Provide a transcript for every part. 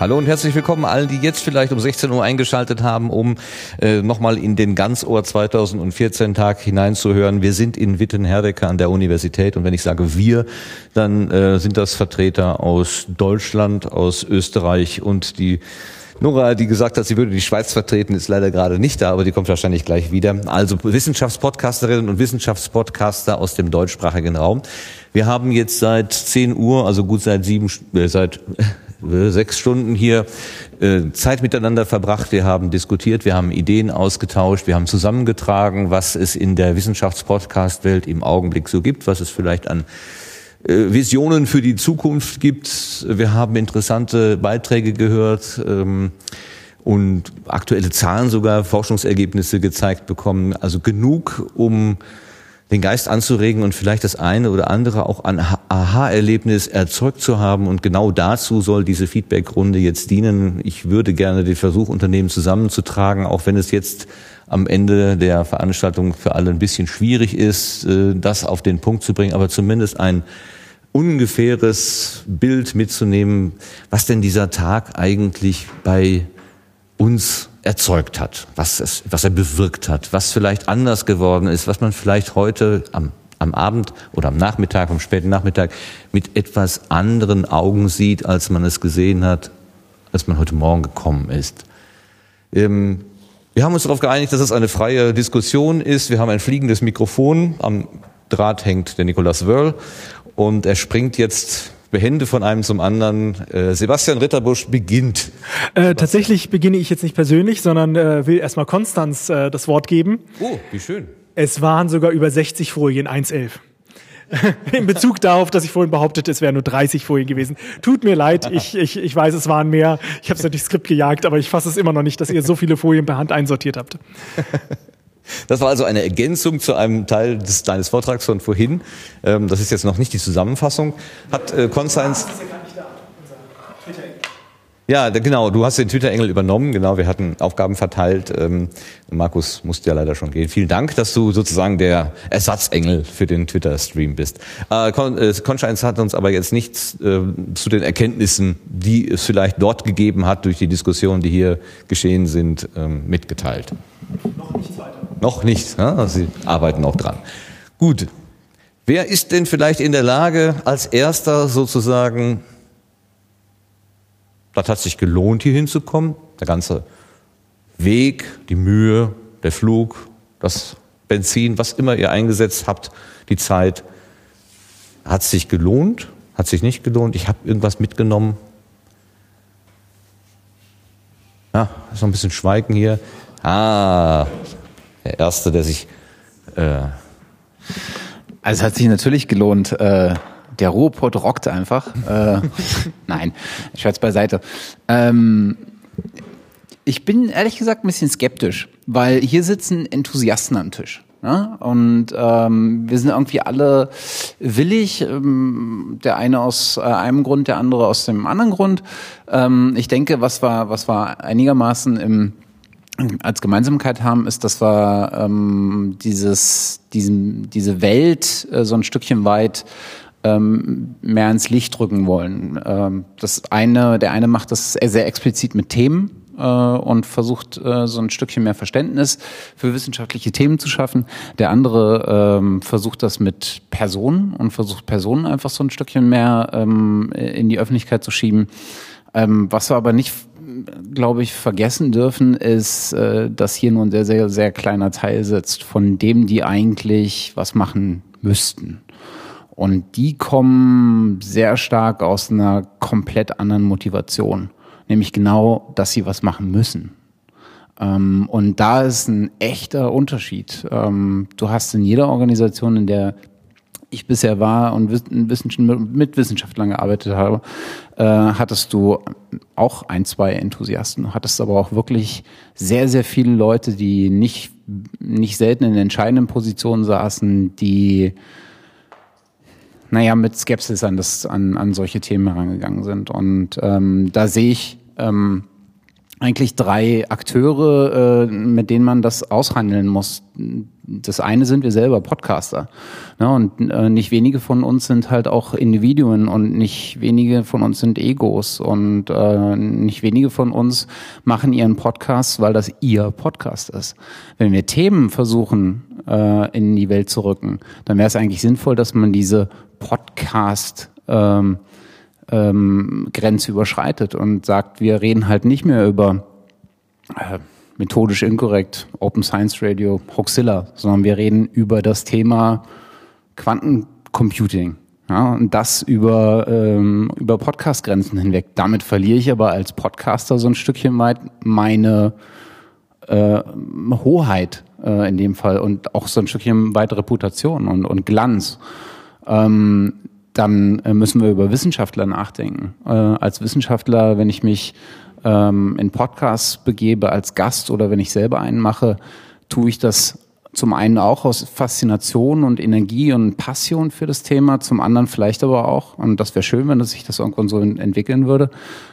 Hallo und herzlich willkommen allen, die jetzt vielleicht um 16 Uhr eingeschaltet haben, um äh, nochmal in den Ganzohr 2014 Tag hineinzuhören. Wir sind in Wittenherdecke an der Universität und wenn ich sage wir, dann äh, sind das Vertreter aus Deutschland, aus Österreich und die Nora, die gesagt hat, sie würde die Schweiz vertreten, ist leider gerade nicht da, aber die kommt wahrscheinlich gleich wieder. Also Wissenschaftspodcasterinnen und Wissenschaftspodcaster aus dem deutschsprachigen Raum. Wir haben jetzt seit 10 Uhr, also gut seit sieben, äh, seit sechs Stunden hier äh, Zeit miteinander verbracht. Wir haben diskutiert, wir haben Ideen ausgetauscht, wir haben zusammengetragen, was es in der Wissenschaftspodcast-Welt im Augenblick so gibt, was es vielleicht an äh, Visionen für die Zukunft gibt. Wir haben interessante Beiträge gehört ähm, und aktuelle Zahlen sogar, Forschungsergebnisse gezeigt bekommen. Also genug, um den Geist anzuregen und vielleicht das eine oder andere auch an Aha-Erlebnis erzeugt zu haben. Und genau dazu soll diese Feedback-Runde jetzt dienen. Ich würde gerne den Versuch unternehmen, zusammenzutragen, auch wenn es jetzt am Ende der Veranstaltung für alle ein bisschen schwierig ist, äh, das auf den Punkt zu bringen, aber zumindest ein ungefähres Bild mitzunehmen, was denn dieser Tag eigentlich bei uns erzeugt hat, was, es, was er bewirkt hat, was vielleicht anders geworden ist, was man vielleicht heute am, am Abend oder am Nachmittag, am späten Nachmittag mit etwas anderen Augen sieht, als man es gesehen hat, als man heute Morgen gekommen ist. Ähm, wir haben uns darauf geeinigt, dass es eine freie Diskussion ist. Wir haben ein fliegendes Mikrofon. Am Draht hängt der Nikolaus Wörl und er springt jetzt behende von einem zum anderen. Äh, Sebastian Ritterbusch beginnt. Äh, tatsächlich beginne ich jetzt nicht persönlich, sondern äh, will erstmal Konstanz äh, das Wort geben. Oh, wie schön. Es waren sogar über 60 Folien, 1,11. In Bezug darauf, dass ich vorhin behauptete, es wären nur 30 Folien gewesen. Tut mir leid, ich, ich, ich weiß, es waren mehr. Ich habe es durchs Skript gejagt, aber ich fasse es immer noch nicht, dass ihr so viele Folien per Hand einsortiert habt. Das war also eine Ergänzung zu einem Teil des, deines Vortrags von vorhin. Ähm, das ist jetzt noch nicht die Zusammenfassung. Hat äh, Konstanz... Ja, genau. Du hast den Twitter-Engel übernommen. Genau, wir hatten Aufgaben verteilt. Ähm, Markus musste ja leider schon gehen. Vielen Dank, dass du sozusagen der Ersatzengel für den Twitter-Stream bist. Äh, Konstanz äh, hat uns aber jetzt nichts äh, zu den Erkenntnissen, die es vielleicht dort gegeben hat durch die Diskussionen, die hier geschehen sind, ähm, mitgeteilt. Noch nichts weiter. Noch nicht. Ja? Sie arbeiten auch dran. Gut. Wer ist denn vielleicht in der Lage, als erster sozusagen, das hat sich gelohnt, hier hinzukommen, der ganze Weg, die Mühe, der Flug, das Benzin, was immer ihr eingesetzt habt, die Zeit, hat sich gelohnt, hat sich nicht gelohnt, ich habe irgendwas mitgenommen. Ja, ist noch ein bisschen Schweigen hier. Ah, der Erste, der sich. Äh also es hat sich natürlich gelohnt. Äh, der Ruhrpott rockt einfach. Äh, nein, Scherz beiseite. Ähm, ich bin ehrlich gesagt ein bisschen skeptisch, weil hier sitzen Enthusiasten am Tisch. Ne? Und ähm, wir sind irgendwie alle willig, ähm, der eine aus äh, einem Grund, der andere aus dem anderen Grund. Ähm, ich denke, was war, was war einigermaßen im als Gemeinsamkeit haben, ist, dass wir ähm, dieses, diesen, diese Welt äh, so ein Stückchen weit ähm, mehr ins Licht drücken wollen. Ähm, das eine, der eine macht das sehr explizit mit Themen äh, und versucht äh, so ein Stückchen mehr Verständnis für wissenschaftliche Themen zu schaffen. Der andere ähm, versucht das mit Personen und versucht Personen einfach so ein Stückchen mehr ähm, in die Öffentlichkeit zu schieben. Ähm, was wir aber nicht glaube ich, vergessen dürfen, ist, äh, dass hier nur ein sehr, sehr, sehr kleiner Teil sitzt von dem, die eigentlich was machen müssten. Und die kommen sehr stark aus einer komplett anderen Motivation, nämlich genau, dass sie was machen müssen. Ähm, und da ist ein echter Unterschied. Ähm, du hast in jeder Organisation, in der ich bisher war und mit Wissenschaftlern gearbeitet habe, äh, hattest du auch ein, zwei Enthusiasten, hattest aber auch wirklich sehr, sehr viele Leute, die nicht, nicht selten in entscheidenden Positionen saßen, die naja, mit Skepsis an, das, an, an solche Themen herangegangen sind. Und ähm, da sehe ich ähm, eigentlich drei Akteure, äh, mit denen man das aushandeln muss. Das eine sind wir selber Podcaster. Ne? Und äh, nicht wenige von uns sind halt auch Individuen und nicht wenige von uns sind Egos und äh, nicht wenige von uns machen ihren Podcast, weil das ihr Podcast ist. Wenn wir Themen versuchen äh, in die Welt zu rücken, dann wäre es eigentlich sinnvoll, dass man diese Podcast ähm, ähm, Grenze überschreitet und sagt, wir reden halt nicht mehr über äh, methodisch inkorrekt, Open Science Radio, Hoaxilla, sondern wir reden über das Thema Quantencomputing. Ja, und das über, ähm, über Podcast-Grenzen hinweg. Damit verliere ich aber als Podcaster so ein Stückchen weit meine äh, Hoheit äh, in dem Fall und auch so ein Stückchen weit Reputation und, und Glanz. Ähm, dann äh, müssen wir über Wissenschaftler nachdenken. Äh, als Wissenschaftler, wenn ich mich ähm, in Podcasts begebe als Gast oder wenn ich selber einen mache, tue ich das zum einen auch aus Faszination und Energie und Passion für das Thema, zum anderen vielleicht aber auch, und das wäre schön, wenn sich das irgendwann so entwickeln würde,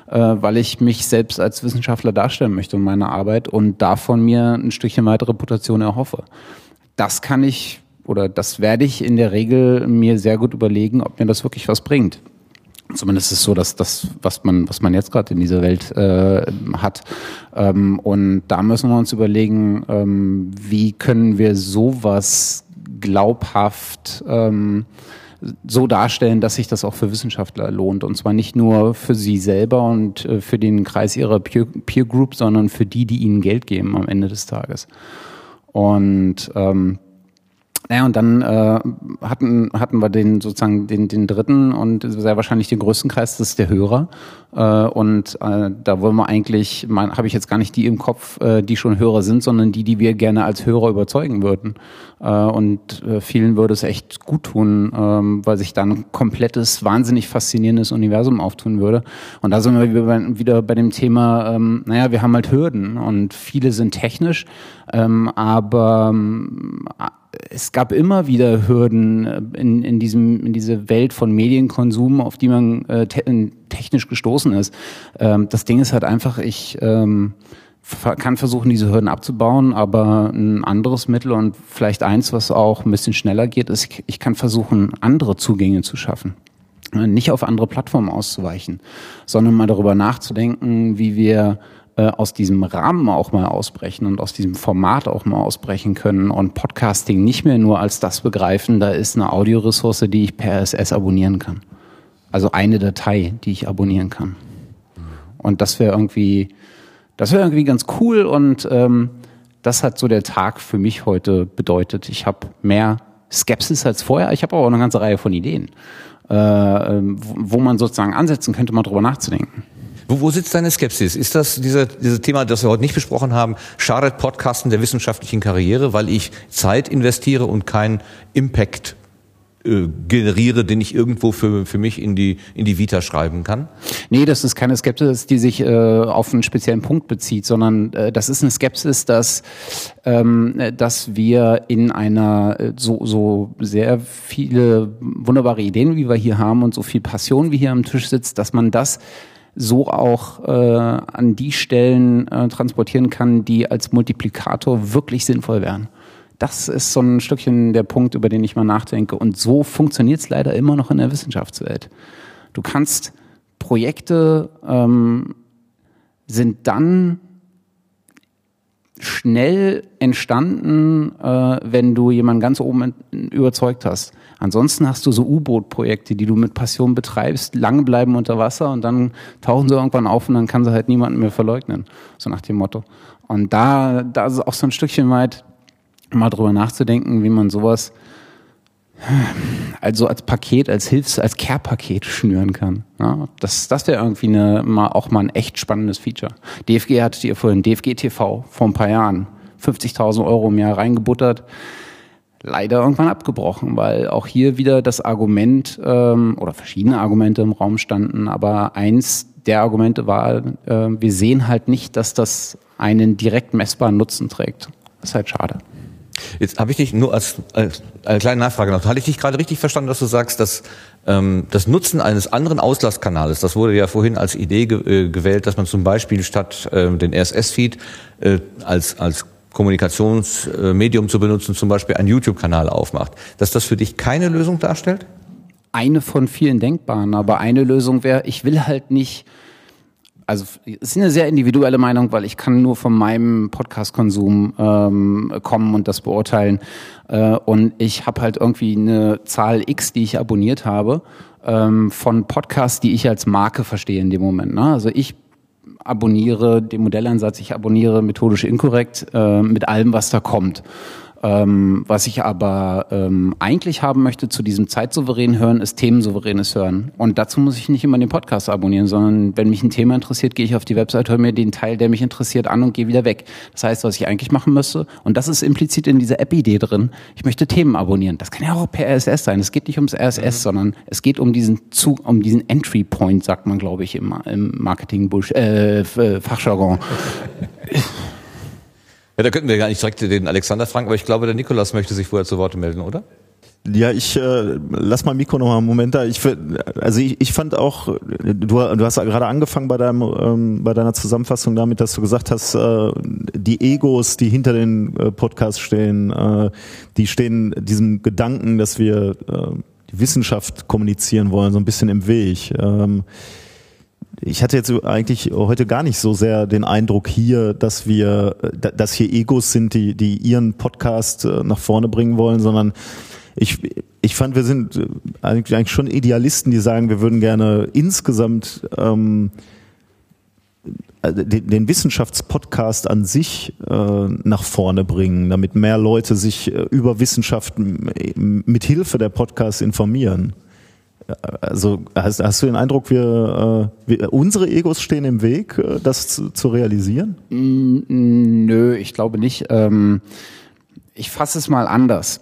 äh, weil ich mich selbst als Wissenschaftler darstellen möchte und meine Arbeit und davon mir ein Stückchen weitere Reputation erhoffe. Das kann ich oder das werde ich in der Regel mir sehr gut überlegen, ob mir das wirklich was bringt. Zumindest ist es so, dass das, was man, was man jetzt gerade in dieser Welt äh, hat. Ähm, und da müssen wir uns überlegen, ähm, wie können wir sowas glaubhaft ähm, so darstellen, dass sich das auch für Wissenschaftler lohnt. Und zwar nicht nur für sie selber und äh, für den Kreis ihrer Peer, Peer Group, sondern für die, die ihnen Geld geben am Ende des Tages. Und ähm, naja, und dann äh, hatten, hatten wir den sozusagen den, den dritten und sehr wahrscheinlich den größten Kreis, das ist der Hörer. Äh, und äh, da wollen wir eigentlich, habe ich jetzt gar nicht die im Kopf, äh, die schon Hörer sind, sondern die, die wir gerne als Hörer überzeugen würden. Äh, und äh, vielen würde es echt gut tun, äh, weil sich dann ein komplettes, wahnsinnig faszinierendes Universum auftun würde. Und da sind wir wieder bei, dem Thema, ähm, naja, wir haben halt Hürden und viele sind technisch, ähm, aber ähm, es gab immer wieder Hürden äh, in, in, diesem, in diese Welt von Medienkonsum, auf die man äh, te technisch gestoßen ist. Ähm, das Ding ist halt einfach, ich ähm, kann versuchen, diese Hürden abzubauen, aber ein anderes Mittel und vielleicht eins, was auch ein bisschen schneller geht, ist, ich kann versuchen, andere Zugänge zu schaffen. Äh, nicht auf andere Plattformen auszuweichen, sondern mal darüber nachzudenken, wie wir äh, aus diesem Rahmen auch mal ausbrechen und aus diesem Format auch mal ausbrechen können und Podcasting nicht mehr nur als das begreifen, da ist eine Audioressource, die ich per SS abonnieren kann. Also eine Datei, die ich abonnieren kann. Und das wäre irgendwie, das wäre irgendwie ganz cool und ähm, das hat so der Tag für mich heute bedeutet. Ich habe mehr Skepsis als vorher, ich habe aber auch eine ganze Reihe von Ideen, äh, ähm, wo man sozusagen ansetzen könnte, mal drüber nachzudenken. Wo, wo sitzt deine Skepsis? Ist das diese, dieses Thema, das wir heute nicht besprochen haben, schadet Podcasten der wissenschaftlichen Karriere, weil ich Zeit investiere und keinen Impact äh, generiere, den ich irgendwo für, für mich in die, in die Vita schreiben kann? Nee, das ist keine Skepsis, die sich äh, auf einen speziellen Punkt bezieht, sondern äh, das ist eine Skepsis, dass, ähm, dass wir in einer äh, so, so sehr viele wunderbare Ideen, wie wir hier haben und so viel Passion, wie hier am Tisch sitzt, dass man das so auch äh, an die Stellen äh, transportieren kann, die als Multiplikator wirklich sinnvoll wären. Das ist so ein Stückchen der Punkt, über den ich mal nachdenke. Und so funktioniert es leider immer noch in der Wissenschaftswelt. Du kannst Projekte ähm, sind dann schnell entstanden, äh, wenn du jemanden ganz oben überzeugt hast. Ansonsten hast du so U-Boot-Projekte, die du mit Passion betreibst, lang bleiben unter Wasser und dann tauchen sie irgendwann auf und dann kann sie halt niemanden mehr verleugnen. So nach dem Motto. Und da, da ist auch so ein Stückchen weit, mal drüber nachzudenken, wie man sowas also als Paket, als Hilfs-, als Care-Paket schnüren kann. Ja, das das wäre irgendwie eine, mal, auch mal ein echt spannendes Feature. DFG hattet ihr vorhin, DFG TV vor ein paar Jahren, 50.000 Euro im Jahr reingebuttert leider irgendwann abgebrochen, weil auch hier wieder das Argument ähm, oder verschiedene Argumente im Raum standen, aber eins der Argumente war, äh, wir sehen halt nicht, dass das einen direkt messbaren Nutzen trägt. Das ist halt schade. Jetzt habe ich dich nur als, als eine kleine Nachfrage noch. Hatte ich dich gerade richtig verstanden, dass du sagst, dass ähm, das Nutzen eines anderen Auslasskanales, das wurde ja vorhin als Idee ge äh, gewählt, dass man zum Beispiel statt äh, den RSS-Feed äh, als, als Kommunikationsmedium zu benutzen, zum Beispiel einen YouTube-Kanal aufmacht, dass das für dich keine Lösung darstellt? Eine von vielen denkbaren, aber eine Lösung wäre, ich will halt nicht also es ist eine sehr individuelle Meinung, weil ich kann nur von meinem Podcast-Konsum ähm, kommen und das beurteilen. Äh, und ich habe halt irgendwie eine Zahl X, die ich abonniert habe, ähm, von Podcasts, die ich als Marke verstehe in dem Moment. Ne? Also ich abonniere den Modellansatz, ich abonniere methodisch inkorrekt äh, mit allem, was da kommt. Ähm, was ich aber ähm, eigentlich haben möchte zu diesem zeitsouveränen Hören, ist themensouveränes Hören. Und dazu muss ich nicht immer den Podcast abonnieren, sondern wenn mich ein Thema interessiert, gehe ich auf die Website, höre mir den Teil, der mich interessiert, an und gehe wieder weg. Das heißt, was ich eigentlich machen müsste, und das ist implizit in dieser App-Idee drin, ich möchte Themen abonnieren. Das kann ja auch per RSS sein. Es geht nicht ums RSS, mhm. sondern es geht um diesen Zug, um diesen Entry Point, sagt man, glaube ich, im, im Marketing-Fachjargon. Äh, Ja, da könnten wir gar nicht direkt den Alexander fragen, aber ich glaube, der Nikolas möchte sich vorher zu Wort melden, oder? Ja, ich äh, lass mal Mikro noch mal einen Moment da. Ich also ich, ich fand auch, du, du hast gerade angefangen bei deinem ähm, bei deiner Zusammenfassung damit, dass du gesagt hast, äh, die Egos, die hinter den äh, Podcasts stehen, äh, die stehen diesem Gedanken, dass wir äh, die Wissenschaft kommunizieren wollen, so ein bisschen im Weg. Ähm, ich hatte jetzt eigentlich heute gar nicht so sehr den Eindruck hier, dass wir, dass hier Egos sind, die, die ihren Podcast äh, nach vorne bringen wollen, sondern ich, ich fand, wir sind äh, eigentlich schon Idealisten, die sagen, wir würden gerne insgesamt ähm, äh, den, den Wissenschaftspodcast an sich äh, nach vorne bringen, damit mehr Leute sich über Wissenschaft mit Hilfe der Podcasts informieren. Also hast, hast du den Eindruck, wir, äh, wir, unsere Egos stehen im Weg, äh, das zu, zu realisieren? Mm, nö, ich glaube nicht. Ähm, ich fasse es mal anders.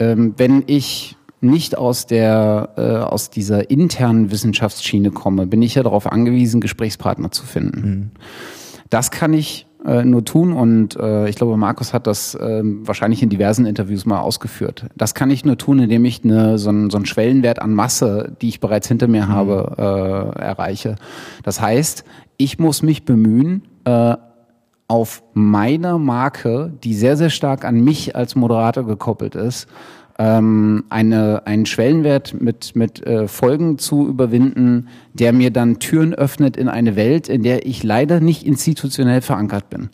Ähm, wenn ich nicht aus der äh, aus dieser internen Wissenschaftsschiene komme, bin ich ja darauf angewiesen, Gesprächspartner zu finden. Mhm. Das kann ich äh, nur tun und äh, ich glaube, Markus hat das äh, wahrscheinlich in diversen Interviews mal ausgeführt. Das kann ich nur tun, indem ich eine, so, einen, so einen Schwellenwert an Masse, die ich bereits hinter mir mhm. habe, äh, erreiche. Das heißt, ich muss mich bemühen, äh, auf meiner Marke, die sehr, sehr stark an mich als Moderator gekoppelt ist, ähm, eine, einen Schwellenwert mit, mit äh, Folgen zu überwinden, der mir dann Türen öffnet in eine Welt, in der ich leider nicht institutionell verankert bin.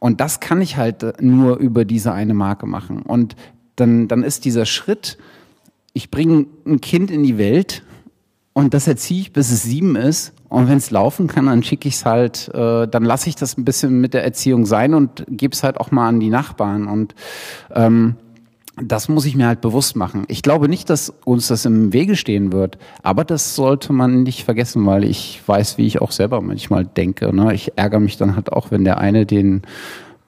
Und das kann ich halt nur über diese eine Marke machen. Und dann, dann ist dieser Schritt, ich bringe ein Kind in die Welt und das erziehe ich, bis es sieben ist. Und wenn es laufen kann, dann schicke ich es halt, äh, dann lasse ich das ein bisschen mit der Erziehung sein und gebe es halt auch mal an die Nachbarn. Und ähm, das muss ich mir halt bewusst machen. Ich glaube nicht, dass uns das im Wege stehen wird, aber das sollte man nicht vergessen, weil ich weiß, wie ich auch selber manchmal denke. Ne? Ich ärgere mich dann halt auch, wenn der eine den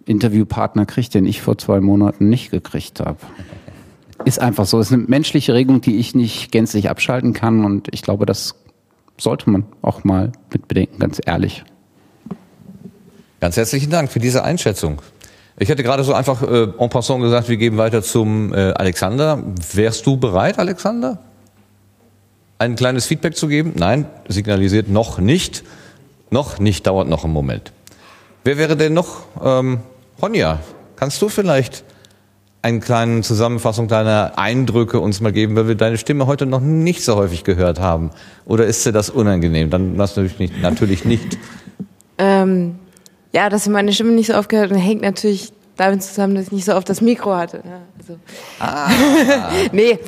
Interviewpartner kriegt, den ich vor zwei Monaten nicht gekriegt habe. Ist einfach so. Es ist eine menschliche Regung, die ich nicht gänzlich abschalten kann und ich glaube, das sollte man auch mal mit bedenken, ganz ehrlich. Ganz herzlichen Dank für diese Einschätzung. Ich hätte gerade so einfach äh, en passant gesagt, wir geben weiter zum äh, Alexander. Wärst du bereit, Alexander? Ein kleines Feedback zu geben? Nein, signalisiert noch nicht. Noch nicht, dauert noch einen Moment. Wer wäre denn noch? Ähm, Ronja, kannst du vielleicht eine kleine Zusammenfassung deiner Eindrücke uns mal geben, weil wir deine Stimme heute noch nicht so häufig gehört haben? Oder ist dir das unangenehm? Dann natürlich nicht. Natürlich nicht. Ähm, ja, dass meine Stimme nicht so aufgehört und hängt natürlich damit zusammen, dass ich nicht so oft das Mikro hatte. Ne? Also. Ah. nee.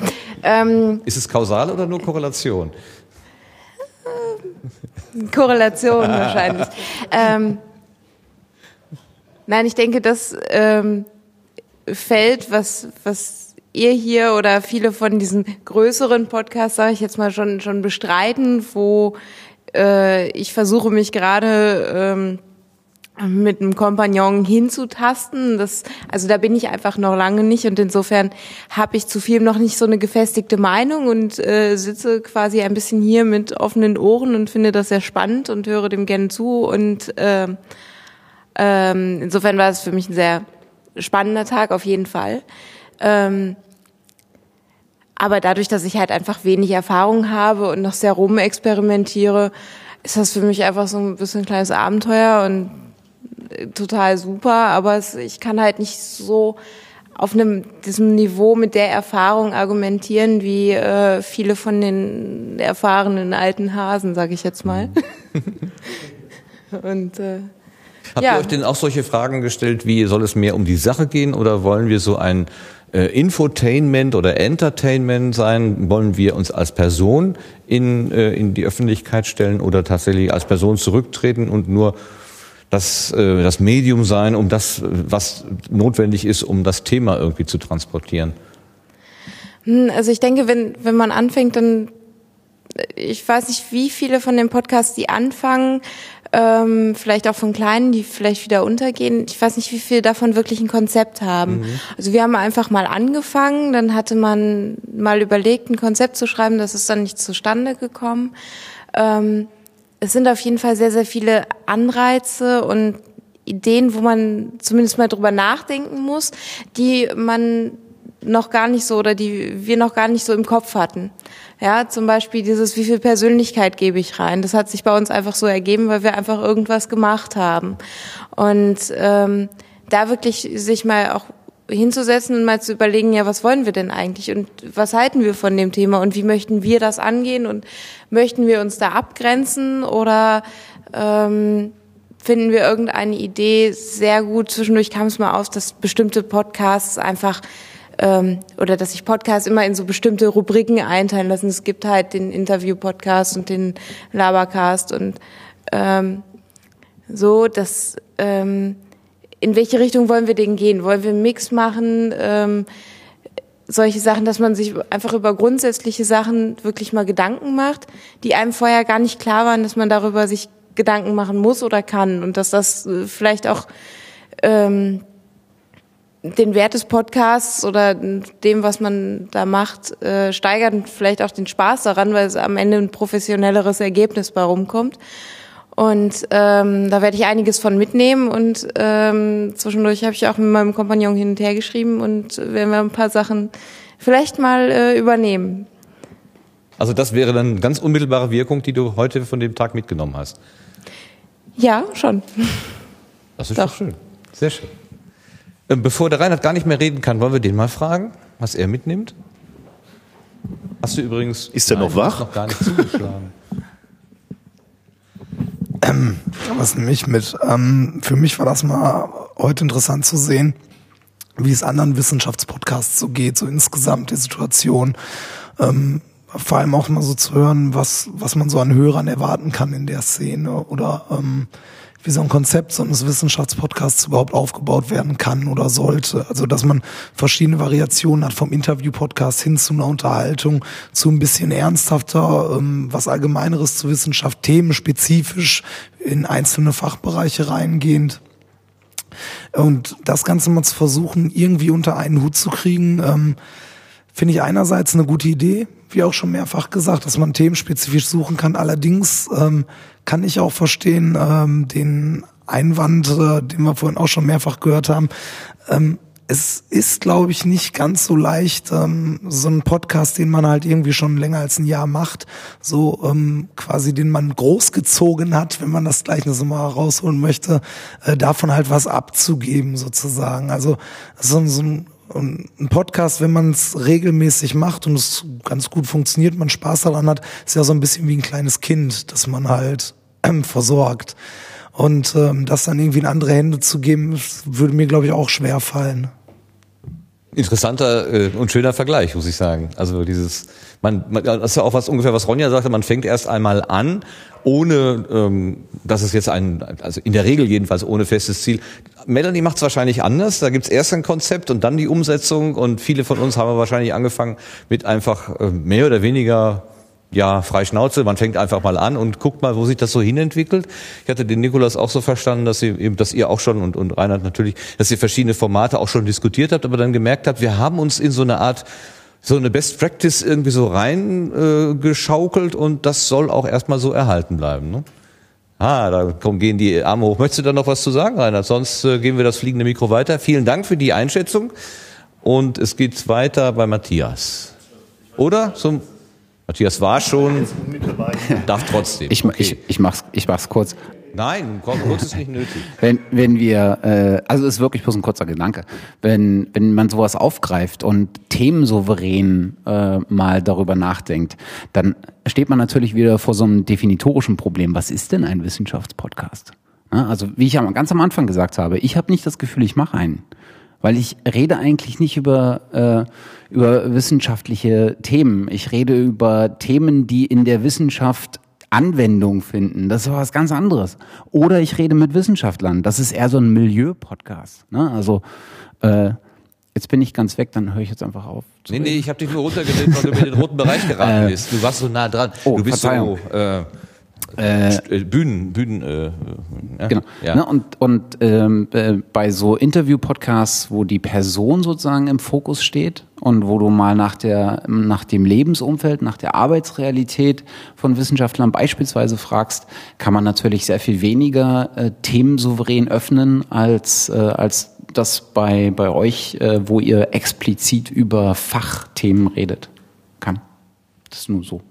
Ähm, Ist es kausal oder nur Korrelation? Korrelation wahrscheinlich. Ähm, nein, ich denke, das ähm, Feld, was, was ihr hier oder viele von diesen größeren Podcasts, sage ich jetzt mal, schon, schon bestreiten, wo äh, ich versuche mich gerade ähm, mit einem Kompagnon hinzutasten. Das, also da bin ich einfach noch lange nicht und insofern habe ich zu viel noch nicht so eine gefestigte Meinung und äh, sitze quasi ein bisschen hier mit offenen Ohren und finde das sehr spannend und höre dem gerne zu und äh, ähm, insofern war es für mich ein sehr spannender Tag auf jeden Fall. Ähm, aber dadurch, dass ich halt einfach wenig Erfahrung habe und noch sehr rumexperimentiere, ist das für mich einfach so ein bisschen ein kleines Abenteuer und total super. Aber es, ich kann halt nicht so auf einem diesem Niveau mit der Erfahrung argumentieren wie äh, viele von den erfahrenen alten Hasen, sage ich jetzt mal. und äh, Habt ja. ihr euch denn auch solche Fragen gestellt, wie soll es mehr um die Sache gehen oder wollen wir so ein äh, Infotainment oder Entertainment sein? Wollen wir uns als Person in, äh, in die Öffentlichkeit stellen oder tatsächlich als Person zurücktreten und nur das, äh, das Medium sein, um das, was notwendig ist, um das Thema irgendwie zu transportieren? Hm, Also ich denke, wenn, wenn man anfängt, dann, ich weiß nicht, wie viele von den Podcasts, die anfangen, ähm, vielleicht auch von kleinen, die vielleicht wieder untergehen. Ich weiß nicht, wie viele davon wirklich ein Konzept haben. Also wir haben einfach mal angefangen, dann hatte man mal überlegt, ein Konzept zu schreiben, das ist dann nicht zustande gekommen. Ähm, es sind auf jeden Fall sehr, sehr viele Anreize und Ideen, wo man zumindest mal drüber nachdenken muss, die man noch gar nicht so oder die wir noch gar nicht so im Kopf hatten. Ja, zum Beispiel dieses, wie viel Persönlichkeit gebe ich rein? Das hat sich bei uns einfach so ergeben, weil wir einfach irgendwas gemacht haben. Und ähm, da wirklich sich mal auch hinzusetzen und mal zu überlegen, ja, was wollen wir denn eigentlich und was halten wir von dem Thema und wie möchten wir das angehen und möchten wir uns da abgrenzen oder ähm, finden wir irgendeine Idee sehr gut. Zwischendurch kam es mal aus, dass bestimmte Podcasts einfach ähm, oder dass sich Podcasts immer in so bestimmte Rubriken einteilen lassen. Es gibt halt den Interview-Podcast und den Labercast und ähm, so, dass ähm, in welche Richtung wollen wir denn gehen? Wollen wir einen Mix machen? Ähm, solche Sachen, dass man sich einfach über grundsätzliche Sachen wirklich mal Gedanken macht, die einem vorher gar nicht klar waren, dass man darüber sich Gedanken machen muss oder kann und dass das äh, vielleicht auch ähm, den Wert des Podcasts oder dem, was man da macht, äh, steigert und vielleicht auch den Spaß daran, weil es am Ende ein professionelleres Ergebnis bei rumkommt. Und ähm, da werde ich einiges von mitnehmen und ähm, zwischendurch habe ich auch mit meinem Kompagnon hin und her geschrieben und werden wir ein paar Sachen vielleicht mal äh, übernehmen. Also das wäre dann eine ganz unmittelbare Wirkung, die du heute von dem Tag mitgenommen hast. Ja, schon. Das ist Doch. doch schön. Sehr schön. Ähm, Bevor der Reinhard gar nicht mehr reden kann, wollen wir den mal fragen, was er mitnimmt? Hast du übrigens. Ist der noch wach? hast noch gar nicht zugeschlagen. Was nehme ich mit? Ähm, für mich war das mal heute interessant zu sehen, wie es anderen Wissenschaftspodcasts so geht, so insgesamt die Situation. Ähm, vor allem auch mal so zu hören, was, was man so an Hörern erwarten kann in der Szene oder ähm, wie so ein Konzept so eines Wissenschaftspodcasts überhaupt aufgebaut werden kann oder sollte. Also dass man verschiedene Variationen hat vom Interview-Podcast hin zu einer Unterhaltung, zu ein bisschen ernsthafter, ähm, was Allgemeineres zu Wissenschaft, themenspezifisch in einzelne Fachbereiche reingehend. Und das Ganze mal zu versuchen, irgendwie unter einen Hut zu kriegen, ähm, finde ich einerseits eine gute Idee, wie auch schon mehrfach gesagt, dass man themenspezifisch suchen kann. Allerdings ähm, kann ich auch verstehen, ähm, den Einwand, äh, den wir vorhin auch schon mehrfach gehört haben. Ähm, es ist, glaube ich, nicht ganz so leicht, ähm, so ein Podcast, den man halt irgendwie schon länger als ein Jahr macht, so ähm, quasi den man großgezogen hat, wenn man das gleich noch so mal rausholen möchte, äh, davon halt was abzugeben sozusagen. Also so, so ein ein Podcast, wenn man es regelmäßig macht und es ganz gut funktioniert, man Spaß daran hat, ist ja so ein bisschen wie ein kleines Kind, das man halt ähm, versorgt. Und ähm, das dann irgendwie in andere Hände zu geben, würde mir, glaube ich, auch schwer fallen. Interessanter äh, und schöner Vergleich, muss ich sagen. Also dieses, man, man das ist ja auch was ungefähr, was Ronja sagte, man fängt erst einmal an, ohne, ähm, dass es jetzt ein, also in der Regel jedenfalls ohne festes Ziel. Melanie macht es wahrscheinlich anders. Da gibt's erst ein Konzept und dann die Umsetzung und viele von uns haben wahrscheinlich angefangen mit einfach äh, mehr oder weniger ja, frei Schnauze, man fängt einfach mal an und guckt mal, wo sich das so hinentwickelt. Ich hatte den Nikolas auch so verstanden, dass ihr eben, dass ihr auch schon und, und Reinhard natürlich, dass ihr verschiedene Formate auch schon diskutiert habt, aber dann gemerkt habt, wir haben uns in so eine Art so eine Best Practice irgendwie so rein äh, und das soll auch erstmal so erhalten bleiben. Ne? Ah, da kommen, gehen die Arme hoch. Möchtest du da noch was zu sagen, Rainer? Sonst äh, geben wir das fliegende Mikro weiter. Vielen Dank für die Einschätzung. Und es geht weiter bei Matthias. Oder? Zum Matthias war schon, darf trotzdem. Ich, Okay. ich, ich, mach's, ich mach's kurz. Nein, kurz ist nicht nötig. Wenn, wenn wir, äh, also es ist wirklich bloß ein kurzer Gedanke, wenn, wenn man sowas aufgreift und themensouverän äh, mal darüber nachdenkt, dann steht man natürlich wieder vor so einem definitorischen Problem. Was ist denn ein Wissenschaftspodcast? Ja, also wie ich ganz am Anfang gesagt habe, ich habe nicht das Gefühl, ich mache einen. Weil ich rede eigentlich nicht über, äh, über wissenschaftliche Themen. Ich rede über Themen, die in der Wissenschaft Anwendung finden. Das ist was ganz anderes. Oder ich rede mit Wissenschaftlern. Das ist eher so ein Milieu-Podcast. Ne? Also äh, jetzt bin ich ganz weg, dann höre ich jetzt einfach auf. Nee, nee, reden. ich habe dich nur runtergedreht, weil du in den roten Bereich geraten bist. Du warst so nah dran. oh, du bist Verzeihung. so äh, äh, Bühnen, Bühnen. Äh, äh, ja. Genau. Ja. Ne, und und ähm, äh, bei so Interview-Podcasts, wo die Person sozusagen im Fokus steht und wo du mal nach der nach dem Lebensumfeld, nach der Arbeitsrealität von Wissenschaftlern beispielsweise fragst, kann man natürlich sehr viel weniger äh, themensouverän öffnen als äh, als das bei bei euch, äh, wo ihr explizit über Fachthemen redet, kann. Das ist nur so.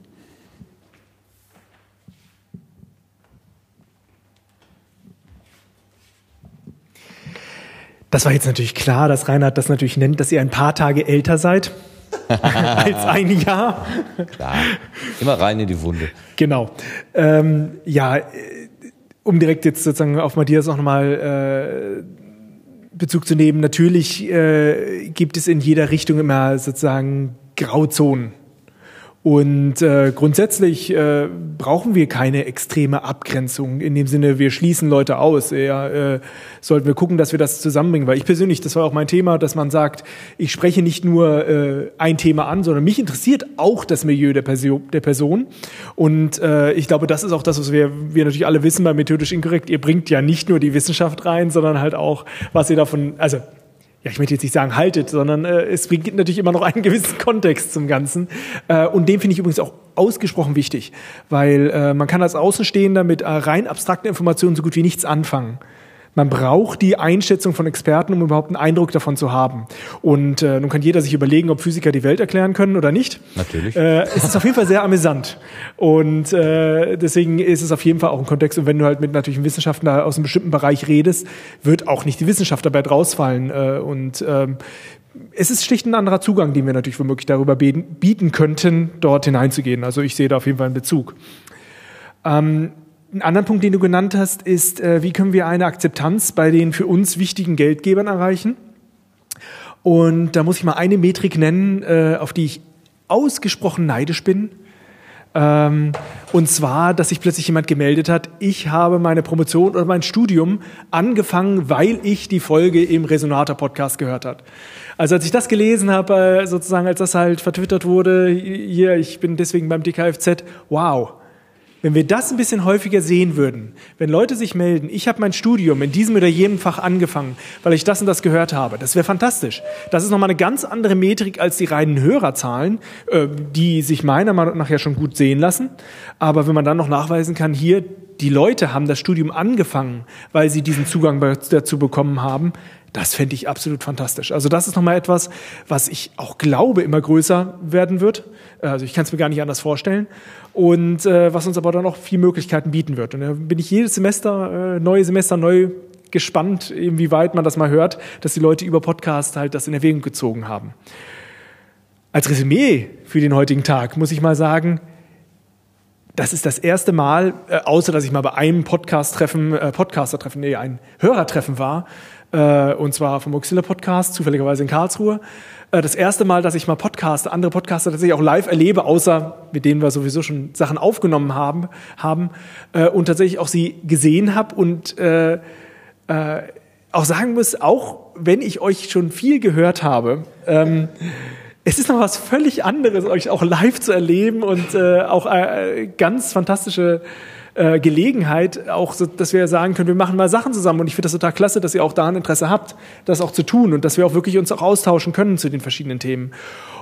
Das war jetzt natürlich klar, dass Reinhard das natürlich nennt, dass ihr ein paar Tage älter seid als ein Jahr. Klar. Immer rein in die Wunde. Genau. Ähm, ja, äh, um direkt jetzt sozusagen auf Matthias auch nochmal äh, Bezug zu nehmen, natürlich äh, gibt es in jeder Richtung immer sozusagen Grauzonen. Und äh, grundsätzlich äh, brauchen wir keine extreme Abgrenzung. In dem Sinne, wir schließen Leute aus. Eher äh, sollten wir gucken, dass wir das zusammenbringen. Weil ich persönlich, das war auch mein Thema, dass man sagt, ich spreche nicht nur äh, ein Thema an, sondern mich interessiert auch das Milieu der, Perso der Person. Und äh, ich glaube, das ist auch das, was wir, wir natürlich alle wissen bei Methodisch Inkorrekt. Ihr bringt ja nicht nur die Wissenschaft rein, sondern halt auch, was ihr davon, also ja, ich möchte jetzt nicht sagen haltet, sondern äh, es bringt natürlich immer noch einen gewissen Kontext zum Ganzen. Äh, und den finde ich übrigens auch ausgesprochen wichtig, weil äh, man kann als Außenstehender mit äh, rein abstrakten Informationen so gut wie nichts anfangen. Man braucht die Einschätzung von Experten, um überhaupt einen Eindruck davon zu haben. Und äh, nun kann jeder sich überlegen, ob Physiker die Welt erklären können oder nicht. Natürlich. Äh, es ist auf jeden Fall sehr amüsant. Und äh, deswegen ist es auf jeden Fall auch ein Kontext. Und wenn du halt mit natürlich einem Wissenschaftler aus einem bestimmten Bereich redest, wird auch nicht die Wissenschaft dabei rausfallen. Äh, und ähm, es ist schlicht ein anderer Zugang, den wir natürlich womöglich darüber bieten bieten könnten, dort hineinzugehen. Also ich sehe da auf jeden Fall einen Bezug. Ähm, ein anderer Punkt, den du genannt hast, ist, äh, wie können wir eine Akzeptanz bei den für uns wichtigen Geldgebern erreichen? Und da muss ich mal eine Metrik nennen, äh, auf die ich ausgesprochen neidisch bin. Ähm, und zwar, dass sich plötzlich jemand gemeldet hat, ich habe meine Promotion oder mein Studium angefangen, weil ich die Folge im Resonator-Podcast gehört hat. Also als ich das gelesen habe, äh, sozusagen, als das halt vertwittert wurde, hier, ich bin deswegen beim DKFZ, wow. Wenn wir das ein bisschen häufiger sehen würden, wenn Leute sich melden, ich habe mein Studium in diesem oder jenem Fach angefangen, weil ich das und das gehört habe, das wäre fantastisch. Das ist nochmal eine ganz andere Metrik als die reinen Hörerzahlen, äh, die sich meiner Meinung nach ja schon gut sehen lassen. Aber wenn man dann noch nachweisen kann, hier, die Leute haben das Studium angefangen, weil sie diesen Zugang dazu bekommen haben, das fände ich absolut fantastisch. Also das ist nochmal etwas, was ich auch glaube, immer größer werden wird. Also ich kann es mir gar nicht anders vorstellen. Und äh, was uns aber dann auch viel Möglichkeiten bieten wird. Und da bin ich jedes Semester, äh, neue Semester neu gespannt, inwieweit man das mal hört, dass die Leute über Podcast halt das in Erwägung gezogen haben. Als Resümee für den heutigen Tag muss ich mal sagen, das ist das erste Mal, äh, außer dass ich mal bei einem Podcast-Treffen, äh, Podcaster-Treffen, nee, ein Hörertreffen war, äh, und zwar vom Oxilla Podcast, zufälligerweise in Karlsruhe. Äh, das erste Mal, dass ich mal Podcaster, andere Podcaster tatsächlich auch live erlebe, außer mit denen wir sowieso schon Sachen aufgenommen haben, haben äh, und tatsächlich auch sie gesehen habe und äh, äh, auch sagen muss, auch wenn ich euch schon viel gehört habe, ähm, es ist noch was völlig anderes, euch auch live zu erleben und äh, auch äh, ganz fantastische äh, Gelegenheit, auch so, dass wir sagen können, wir machen mal Sachen zusammen und ich finde das total klasse, dass ihr auch da ein Interesse habt, das auch zu tun und dass wir auch wirklich uns auch austauschen können zu den verschiedenen Themen.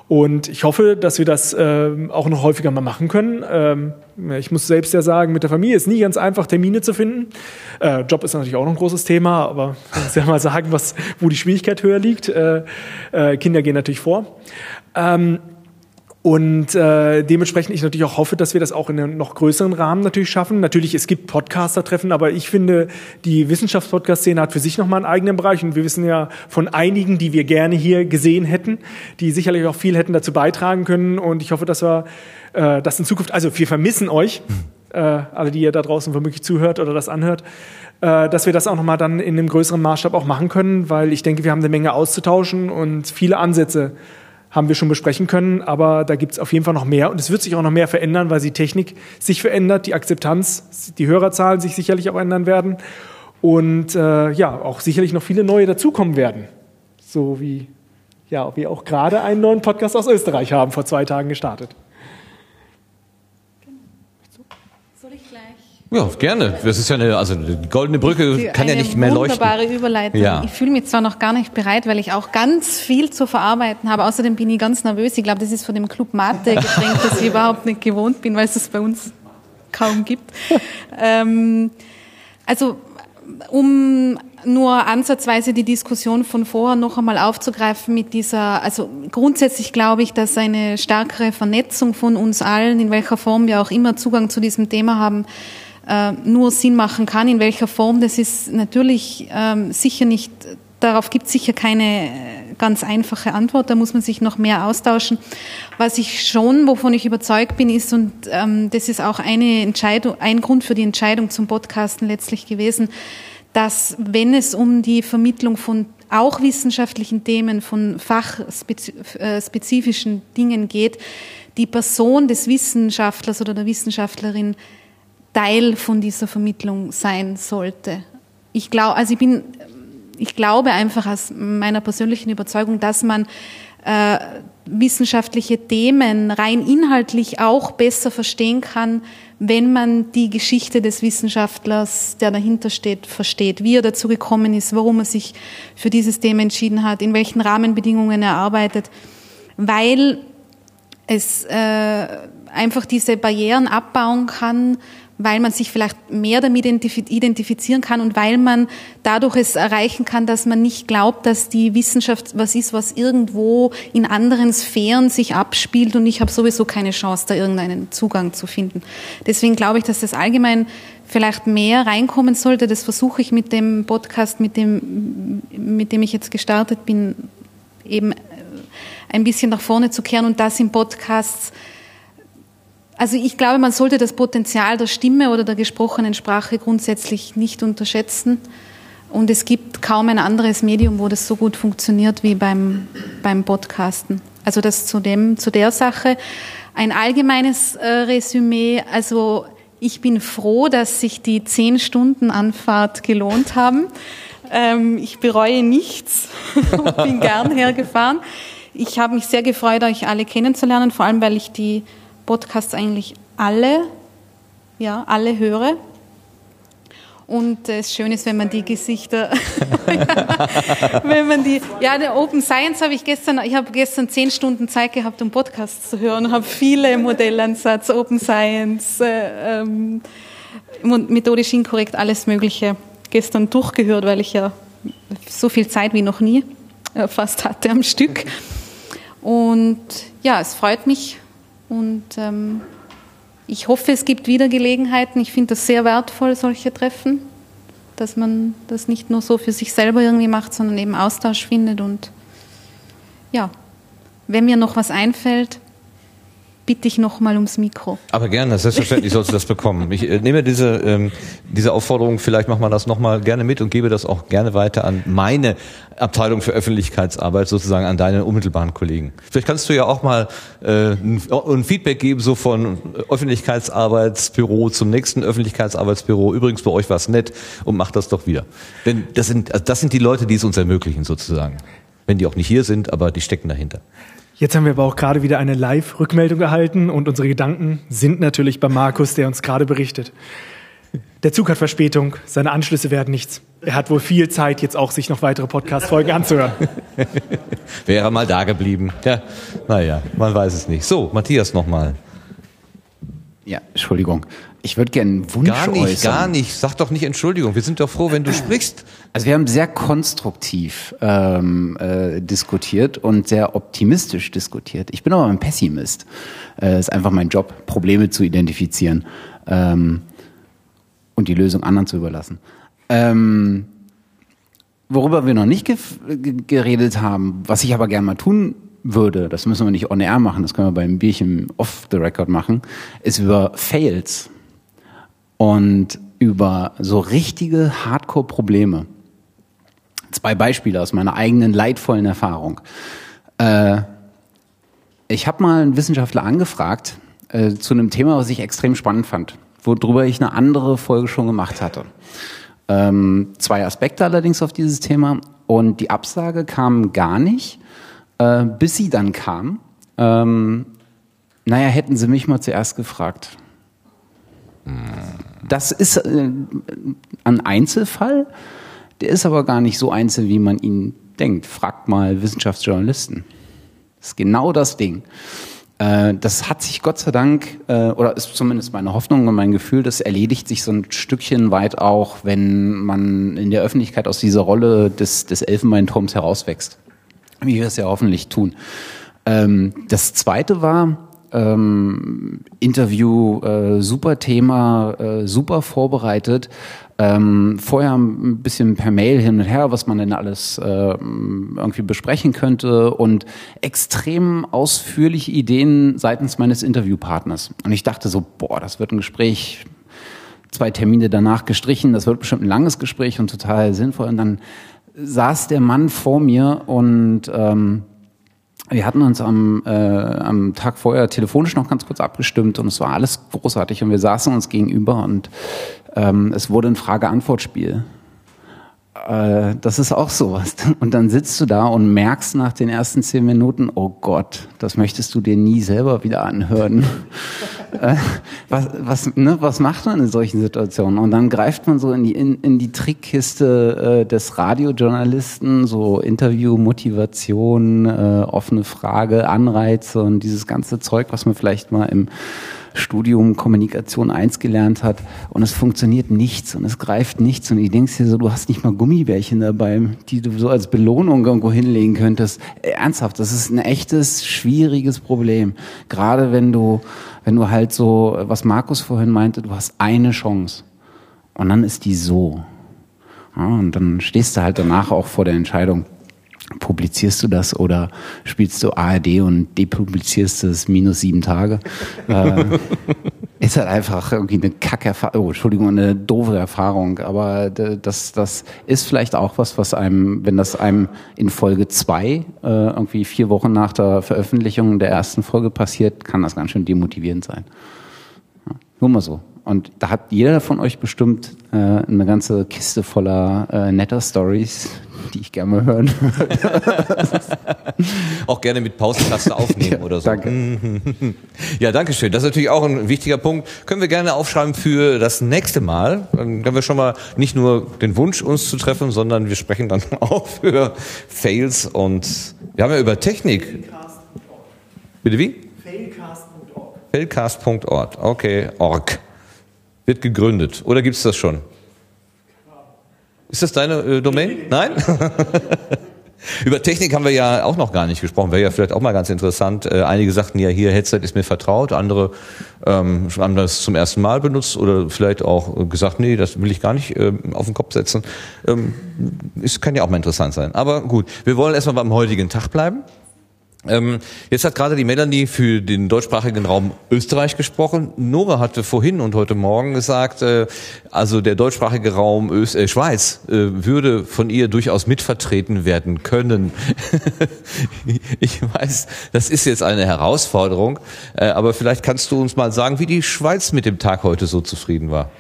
Und ich hoffe, dass wir das äh, auch noch häufiger mal machen können. Ähm, ich muss selbst ja sagen, mit der Familie ist nie ganz einfach, Termine zu finden. Äh, Job ist natürlich auch noch ein großes Thema, aber ich muss ja mal sagen, was, wo die Schwierigkeit höher liegt. Äh, äh, Kinder gehen natürlich vor. Ähm, und äh, dementsprechend ich natürlich auch hoffe, dass wir das auch in einem noch größeren Rahmen natürlich schaffen. Natürlich, es gibt Podcaster-Treffen, aber ich finde, die Wissenschaftspodcast-Szene hat für sich nochmal einen eigenen Bereich. Und wir wissen ja von einigen, die wir gerne hier gesehen hätten, die sicherlich auch viel hätten dazu beitragen können. Und ich hoffe, dass wir äh, das in Zukunft, also wir vermissen euch, äh, alle, die ihr da draußen womöglich zuhört oder das anhört, äh, dass wir das auch nochmal dann in einem größeren Maßstab auch machen können, weil ich denke, wir haben eine Menge auszutauschen und viele Ansätze haben wir schon besprechen können, aber da gibt es auf jeden Fall noch mehr und es wird sich auch noch mehr verändern, weil die Technik sich verändert, die Akzeptanz, die Hörerzahlen sich sicherlich auch ändern werden und äh, ja, auch sicherlich noch viele neue dazukommen werden. So wie ja, wir auch gerade einen neuen Podcast aus Österreich haben, vor zwei Tagen gestartet. Ja, gerne. Das ist ja eine, also die goldene Brücke kann ja nicht mehr leuchten. Wunderbare Überleitung. Ja. Ich fühle mich zwar noch gar nicht bereit, weil ich auch ganz viel zu verarbeiten habe. Außerdem bin ich ganz nervös. Ich glaube, das ist von dem Club Mate Getränk, das ich überhaupt nicht gewohnt bin, weil es es bei uns kaum gibt. ähm, also um nur ansatzweise die Diskussion von vorher noch einmal aufzugreifen mit dieser, also grundsätzlich glaube ich, dass eine stärkere Vernetzung von uns allen, in welcher Form wir auch immer Zugang zu diesem Thema haben, äh, nur Sinn machen kann. In welcher Form, das ist natürlich ähm, sicher nicht, darauf gibt es sicher keine ganz einfache Antwort, da muss man sich noch mehr austauschen. Was ich schon, wovon ich überzeugt bin, ist, und ähm, das ist auch eine Entscheidung, ein Grund für die Entscheidung zum Podcasten letztlich gewesen, dass wenn es um die Vermittlung von auch wissenschaftlichen Themen, von fachspezifischen Dingen geht, die Person des Wissenschaftlers oder der Wissenschaftlerin Teil von dieser Vermittlung sein sollte. Ich glaube, also ich bin, ich glaube einfach aus meiner persönlichen Überzeugung, dass man äh, wissenschaftliche Themen rein inhaltlich auch besser verstehen kann, wenn man die Geschichte des Wissenschaftlers, der dahinter steht, versteht, wie er dazu gekommen ist, warum er sich für dieses Thema entschieden hat, in welchen Rahmenbedingungen er arbeitet, weil es äh, einfach diese Barrieren abbauen kann, weil man sich vielleicht mehr damit identifizieren kann und weil man dadurch es erreichen kann, dass man nicht glaubt, dass die Wissenschaft was ist, was irgendwo in anderen Sphären sich abspielt und ich habe sowieso keine Chance, da irgendeinen Zugang zu finden. Deswegen glaube ich, dass das allgemein vielleicht mehr reinkommen sollte. Das versuche ich mit dem Podcast, mit dem, mit dem ich jetzt gestartet bin, eben ein bisschen nach vorne zu kehren und das im Podcast also ich glaube, man sollte das Potenzial der Stimme oder der gesprochenen Sprache grundsätzlich nicht unterschätzen. Und es gibt kaum ein anderes Medium, wo das so gut funktioniert wie beim, beim Podcasten. Also das zu, dem, zu der Sache. Ein allgemeines äh, Resümee. Also ich bin froh, dass sich die zehn Stunden Anfahrt gelohnt haben. Ähm, ich bereue nichts und bin gern hergefahren. Ich habe mich sehr gefreut, euch alle kennenzulernen, vor allem weil ich die Podcasts eigentlich alle, ja, alle höre. Und es schön ist, wenn man die Gesichter, wenn man die, ja, der Open Science habe ich gestern, ich habe gestern zehn Stunden Zeit gehabt, um Podcasts zu hören, habe viele Modellansatz, Open Science, äh, ähm, methodisch inkorrekt, alles Mögliche gestern durchgehört, weil ich ja so viel Zeit wie noch nie äh, fast hatte am Stück. Und ja, es freut mich, und ähm, ich hoffe, es gibt wieder Gelegenheiten. Ich finde das sehr wertvoll, solche Treffen, dass man das nicht nur so für sich selber irgendwie macht, sondern eben Austausch findet. Und ja, wenn mir noch was einfällt, bitte ich nochmal ums Mikro. Aber gerne, selbstverständlich sollst du das bekommen. Ich äh, nehme diese, ähm, diese Aufforderung, vielleicht machen wir das nochmal gerne mit und gebe das auch gerne weiter an meine Abteilung für Öffentlichkeitsarbeit, sozusagen an deine unmittelbaren Kollegen. Vielleicht kannst du ja auch mal äh, ein, Feedback geben, so von Öffentlichkeitsarbeitsbüro zum nächsten Öffentlichkeitsarbeitsbüro. Übrigens, bei euch war es nett und macht das doch wieder. Denn das sind, also das sind die Leute, die es uns ermöglichen, sozusagen. Wenn die auch nicht hier sind, aber die stecken dahinter. Jetzt haben wir aber auch gerade wieder eine Live-Rückmeldung erhalten und unsere Gedanken sind natürlich bei Markus, der uns gerade berichtet. Der Zug hat Verspätung, seine Anschlüsse werden nichts. Er hat wohl viel Zeit, jetzt auch sich noch weitere Podcast-Folgen anzuhören. Wäre mal da geblieben. Ja, naja, man weiß es nicht. So, Matthias nochmal. Ja, Entschuldigung. Ich würde gerne einen Wunsch Gar nicht, äußern. gar nicht. Sag doch nicht Entschuldigung. Wir sind doch froh, wenn du sprichst. Also wir haben sehr konstruktiv ähm, äh, diskutiert und sehr optimistisch diskutiert. Ich bin aber ein Pessimist. Äh, ist einfach mein Job, Probleme zu identifizieren ähm, und die Lösung anderen zu überlassen. Ähm, worüber wir noch nicht geredet haben, was ich aber gerne mal tun würde, das müssen wir nicht on air machen, das können wir beim Bierchen off the record machen, ist über Fails und über so richtige Hardcore-Probleme. Zwei Beispiele aus meiner eigenen leidvollen Erfahrung. Äh, ich habe mal einen Wissenschaftler angefragt äh, zu einem Thema, was ich extrem spannend fand, worüber ich eine andere Folge schon gemacht hatte. Ähm, zwei Aspekte allerdings auf dieses Thema und die Absage kam gar nicht, äh, bis sie dann kam. Ähm, naja, hätten Sie mich mal zuerst gefragt. Das ist äh, ein Einzelfall, der ist aber gar nicht so einzeln, wie man ihn denkt. Fragt mal Wissenschaftsjournalisten. Das ist genau das Ding. Äh, das hat sich Gott sei Dank, äh, oder ist zumindest meine Hoffnung und mein Gefühl, das erledigt sich so ein Stückchen weit auch, wenn man in der Öffentlichkeit aus dieser Rolle des, des Elfenbeinturms herauswächst. Wie wir es ja hoffentlich tun. Ähm, das zweite war, ähm, Interview, äh, super Thema, äh, super vorbereitet. Ähm, vorher ein bisschen per Mail hin und her, was man denn alles äh, irgendwie besprechen könnte und extrem ausführliche Ideen seitens meines Interviewpartners. Und ich dachte so, boah, das wird ein Gespräch, zwei Termine danach gestrichen, das wird bestimmt ein langes Gespräch und total sinnvoll. Und dann saß der Mann vor mir und ähm, wir hatten uns am, äh, am Tag vorher telefonisch noch ganz kurz abgestimmt und es war alles großartig und wir saßen uns gegenüber und ähm, es wurde ein Frage-Antwort-Spiel. Äh, das ist auch sowas. Und dann sitzt du da und merkst nach den ersten zehn Minuten, oh Gott, das möchtest du dir nie selber wieder anhören. äh, was, was, ne, was macht man in solchen Situationen? Und dann greift man so in die, in, in die Trickkiste äh, des Radiojournalisten, so Interview, Motivation, äh, offene Frage, Anreize und dieses ganze Zeug, was man vielleicht mal im Studium Kommunikation 1 gelernt hat und es funktioniert nichts und es greift nichts und ich denkst dir so, du hast nicht mal Gummibärchen dabei, die du so als Belohnung irgendwo hinlegen könntest. Ernsthaft, das ist ein echtes, schwieriges Problem. Gerade wenn du, wenn du halt so, was Markus vorhin meinte, du hast eine Chance und dann ist die so. Ja, und dann stehst du halt danach auch vor der Entscheidung, publizierst du das oder spielst du ARD und depublizierst es minus sieben Tage? äh, ist halt einfach irgendwie eine Kackerfahrung, oh, Entschuldigung, eine doofe Erfahrung. Aber das, das ist vielleicht auch was, was einem, wenn das einem in Folge zwei äh, irgendwie vier Wochen nach der Veröffentlichung der ersten Folge passiert, kann das ganz schön demotivierend sein. Ja, nur mal so. Und da hat jeder von euch bestimmt äh, eine ganze Kiste voller äh, netter Stories, die ich gerne mal hören würde. Auch gerne mit Pausentaste aufnehmen oder so. Danke. Ja, danke schön. Das ist natürlich auch ein wichtiger Punkt. Können wir gerne aufschreiben für das nächste Mal. Dann können wir schon mal nicht nur den Wunsch, uns zu treffen, sondern wir sprechen dann auch für Fails und wir haben ja über Technik. Bitte wie? Failcast.org. Failcast.org. Okay, org. Wird gegründet. Oder gibt es das schon? Ist das deine äh, Domain? Nein? Über Technik haben wir ja auch noch gar nicht gesprochen. Wäre ja vielleicht auch mal ganz interessant. Äh, einige sagten ja hier, Headset ist mir vertraut. Andere ähm, haben das zum ersten Mal benutzt oder vielleicht auch äh, gesagt, nee, das will ich gar nicht ähm, auf den Kopf setzen. Ähm, ist, kann ja auch mal interessant sein. Aber gut, wir wollen erstmal beim heutigen Tag bleiben. Ähm, jetzt hat gerade die Melanie für den deutschsprachigen Raum Österreich gesprochen. Nora hatte vorhin und heute Morgen gesagt, äh, also der deutschsprachige Raum Öst äh, Schweiz äh, würde von ihr durchaus mitvertreten werden können. ich weiß, das ist jetzt eine Herausforderung, äh, aber vielleicht kannst du uns mal sagen, wie die Schweiz mit dem Tag heute so zufrieden war.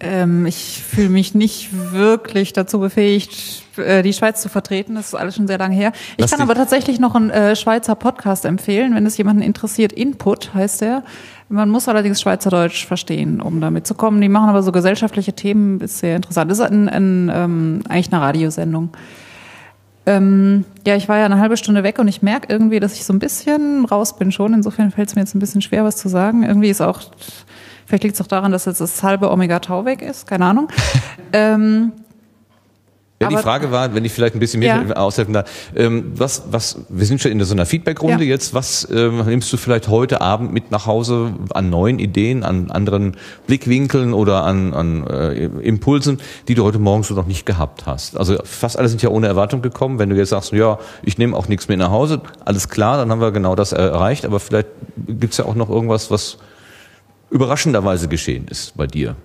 Ähm, ich fühle mich nicht wirklich dazu befähigt, äh, die Schweiz zu vertreten. Das ist alles schon sehr lange her. Ich Lass kann aber tatsächlich noch einen äh, Schweizer Podcast empfehlen, wenn es jemanden interessiert. Input heißt der. Man muss allerdings Schweizerdeutsch verstehen, um damit zu kommen. Die machen aber so gesellschaftliche Themen, ist sehr interessant. Das ist ein, ein, ähm, eigentlich eine Radiosendung. Ähm, ja, ich war ja eine halbe Stunde weg und ich merke irgendwie, dass ich so ein bisschen raus bin schon. Insofern fällt es mir jetzt ein bisschen schwer, was zu sagen. Irgendwie ist auch, vielleicht liegt es auch daran, dass jetzt das halbe Omega-Tau weg ist, keine Ahnung. ähm, Ja, die Frage war, wenn ich vielleicht ein bisschen mehr Ja. aushelfen darf, ähm, was, was, wir sind schon in so einer Feedback-Runde Ja. jetzt, was ähm, nimmst du vielleicht heute Abend mit nach Hause an neuen Ideen, an anderen Blickwinkeln oder an, an äh, Impulsen, die du heute Morgen so noch nicht gehabt hast? Also fast alle sind ja ohne Erwartung gekommen. Wenn du jetzt sagst, ja, ich nehme auch nichts mit nach Hause, alles klar, dann haben wir genau das erreicht, aber vielleicht gibt's ja auch noch irgendwas, was überraschenderweise geschehen ist bei dir.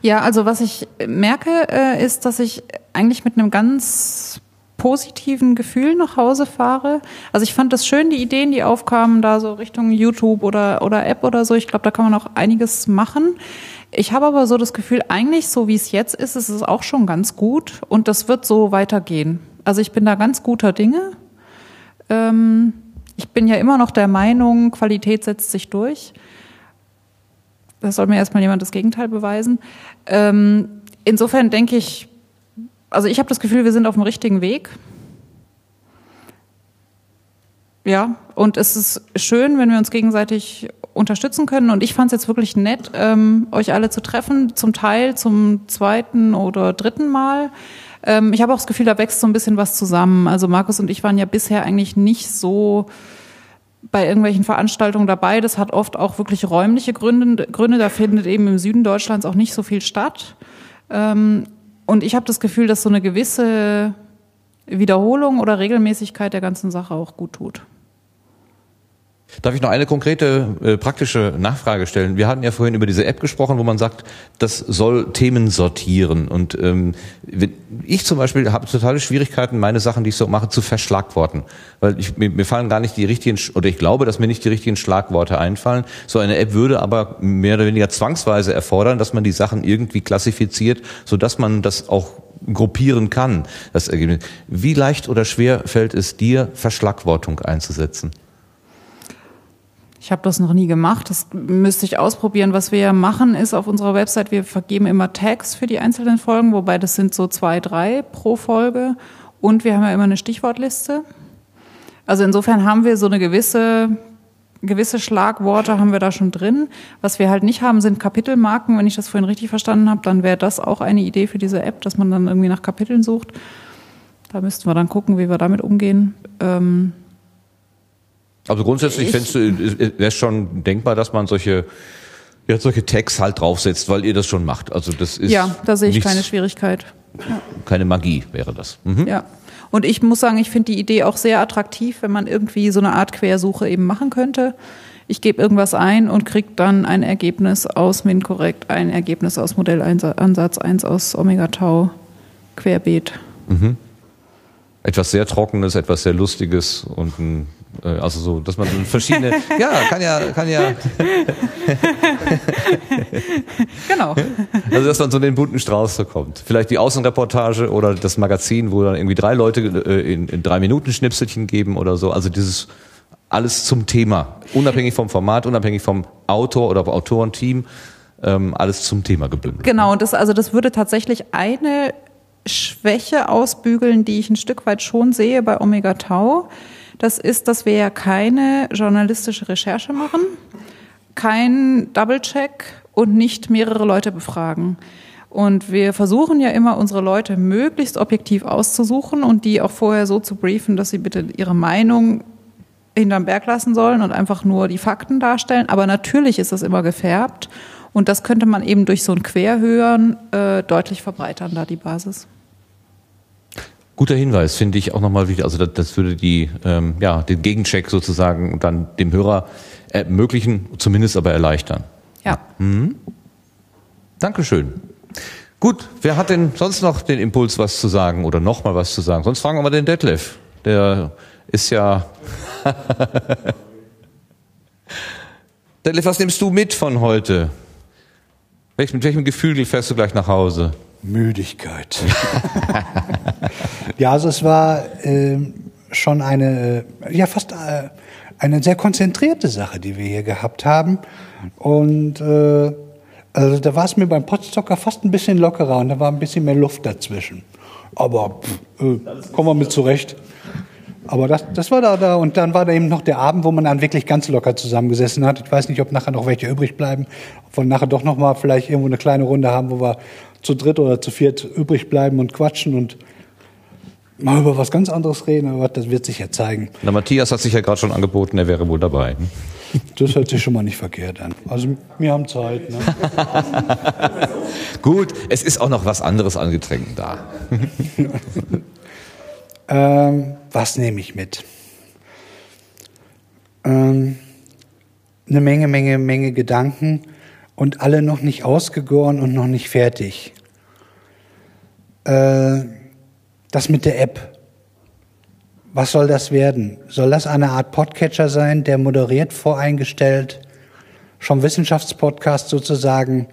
Ja, also was ich merke, äh, ist, dass ich eigentlich mit einem ganz positiven Gefühl nach Hause fahre. Also ich fand das schön, die Ideen, die aufkamen, da so Richtung YouTube oder, oder App oder so. Ich glaube, da kann man auch einiges machen. Ich habe aber so das Gefühl, eigentlich so wie es jetzt ist, ist es auch schon ganz gut und das wird so weitergehen. Also ich bin da ganz guter Dinge. Ähm, ich bin ja immer noch der Meinung, Qualität setzt sich durch. Das soll mir erstmal jemand das Gegenteil beweisen. Ähm, insofern denke ich, also ich habe das Gefühl, wir sind auf dem richtigen Weg. Ja, und es ist schön, wenn wir uns gegenseitig unterstützen können. Und ich fand es jetzt wirklich nett, ähm, euch alle zu treffen, zum Teil zum zweiten oder dritten Mal. Ähm, ich habe auch das Gefühl, da wächst so ein bisschen was zusammen. Also Markus und ich waren ja bisher eigentlich nicht so bei irgendwelchen Veranstaltungen dabei. Das hat oft auch wirklich räumliche Gründe. Gründe. Da findet eben im Süden Deutschlands auch nicht so viel statt. Ähm, und ich habe das Gefühl, dass so eine gewisse Wiederholung oder Regelmäßigkeit der ganzen Sache auch gut tut. Darf ich noch eine konkrete äh, praktische Nachfrage stellen? Wir hatten ja vorhin über diese App gesprochen, wo man sagt, das soll Themen sortieren. Und ähm, ich zum Beispiel habe totale Schwierigkeiten, meine Sachen, die ich so mache, zu verschlagworten. Weil ich, mir, mir fallen gar nicht die richtigen, oder ich glaube, dass mir nicht die richtigen Schlagworte einfallen. So eine App würde aber mehr oder weniger zwangsweise erfordern, dass man die Sachen irgendwie klassifiziert, sodass man das auch gruppieren kann, das Ergebnis. Wie leicht oder schwer fällt es dir, Verschlagwortung einzusetzen? Ich habe das noch nie gemacht. Das müsste ich ausprobieren. Was wir ja machen, ist auf unserer Website, wir vergeben immer Tags für die einzelnen Folgen, wobei das sind so zwei, drei pro Folge. Und wir haben ja immer eine Stichwortliste. Also insofern haben wir so eine gewisse, gewisse Schlagworte haben wir da schon drin. Was wir halt nicht haben, sind Kapitelmarken. Wenn ich das vorhin richtig verstanden habe, dann wäre das auch eine Idee für diese App, dass man dann irgendwie nach Kapiteln sucht. Da müssten wir dann gucken, wie wir damit umgehen. Ähm, Also grundsätzlich Ich- fändest du, wäre es schon denkbar, dass man solche, ja, solche Tags halt draufsetzt, weil ihr das schon macht. Also das ist ja, da sehe ich nichts- keine Schwierigkeit. keine Magie wäre das. Mhm. Ja. Und ich muss sagen, ich finde die Idee auch sehr attraktiv, wenn man irgendwie so eine Art Quersuche eben machen könnte. Ich gebe irgendwas ein und kriege dann ein Ergebnis aus MinCorrect, ein Ergebnis aus Modellansatz 1 aus Omega Tau, querbeet. Etwas sehr Trockenes, etwas sehr Lustiges und ein, äh, also so, dass man verschiedene, ja, kann ja, kann ja, Genau. also dass man so den bunten Strauß bekommt. Vielleicht die Außenreportage oder das Magazin, wo dann irgendwie drei Leute äh, in, in drei Minuten Schnipselchen geben oder so. Also dieses alles zum Thema, unabhängig vom Format, unabhängig vom Autor oder Autorenteam, ähm, alles zum Thema gebündelt. Genau, und das, also das würde tatsächlich eine Schwäche ausbügeln, die ich ein Stück weit schon sehe bei Omega Tau. Das ist, dass wir ja keine journalistische Recherche machen, kein Double-Check und nicht mehrere Leute befragen. Und wir versuchen ja immer, unsere Leute möglichst objektiv auszusuchen und die auch vorher so zu briefen, dass sie bitte ihre Meinung hinterm Berg lassen sollen und einfach nur die Fakten darstellen. Aber natürlich ist das immer gefärbt. Und das könnte man eben durch so ein Querhören äh, deutlich verbreitern, da die Basis. Guter Hinweis, finde ich auch nochmal wichtig. Also das, das würde die, ähm, ja, den Gegencheck sozusagen dann dem Hörer ermöglichen, zumindest aber erleichtern. Ja. Dankeschön. Gut, wer hat denn sonst noch den Impuls, was zu sagen oder nochmal was zu sagen? Sonst fragen wir mal den Detlef. Der ist ja. Detlef, was nimmst du mit von heute? Welch, mit welchem Gefühl fährst du gleich nach Hause? Müdigkeit. ja, also es war äh, schon eine, äh, ja fast äh, eine sehr konzentrierte Sache, die wir hier gehabt haben. Und äh, also da war es mir beim Potstocker fast ein bisschen lockerer und da war ein bisschen mehr Luft dazwischen. Aber pff, äh, kommen wir mit zurecht. Aber das, das war da, da. Und dann war da eben noch der Abend, wo man dann wirklich ganz locker zusammengesessen hat. Ich weiß nicht, ob nachher noch welche übrig bleiben. Ob wir nachher doch noch mal vielleicht irgendwo eine kleine Runde haben, wo wir zu dritt oder zu viert übrig bleiben und quatschen und mal über was ganz anderes reden. Aber das wird sich ja zeigen. Na, Matthias hat sich ja gerade schon angeboten, er wäre wohl dabei. Das hört sich schon mal nicht verkehrt an. Also wir haben Zeit. Ne? Gut, es ist auch noch was anderes an Getränken da. Ähm, was nehme ich mit? Ähm, eine Menge, Menge, Menge Gedanken und alle noch nicht ausgegoren und noch nicht fertig. Äh, das mit der App. Was soll das werden? Soll das eine Art Podcatcher sein, der moderiert, voreingestellt, schon Wissenschaftspodcast sozusagen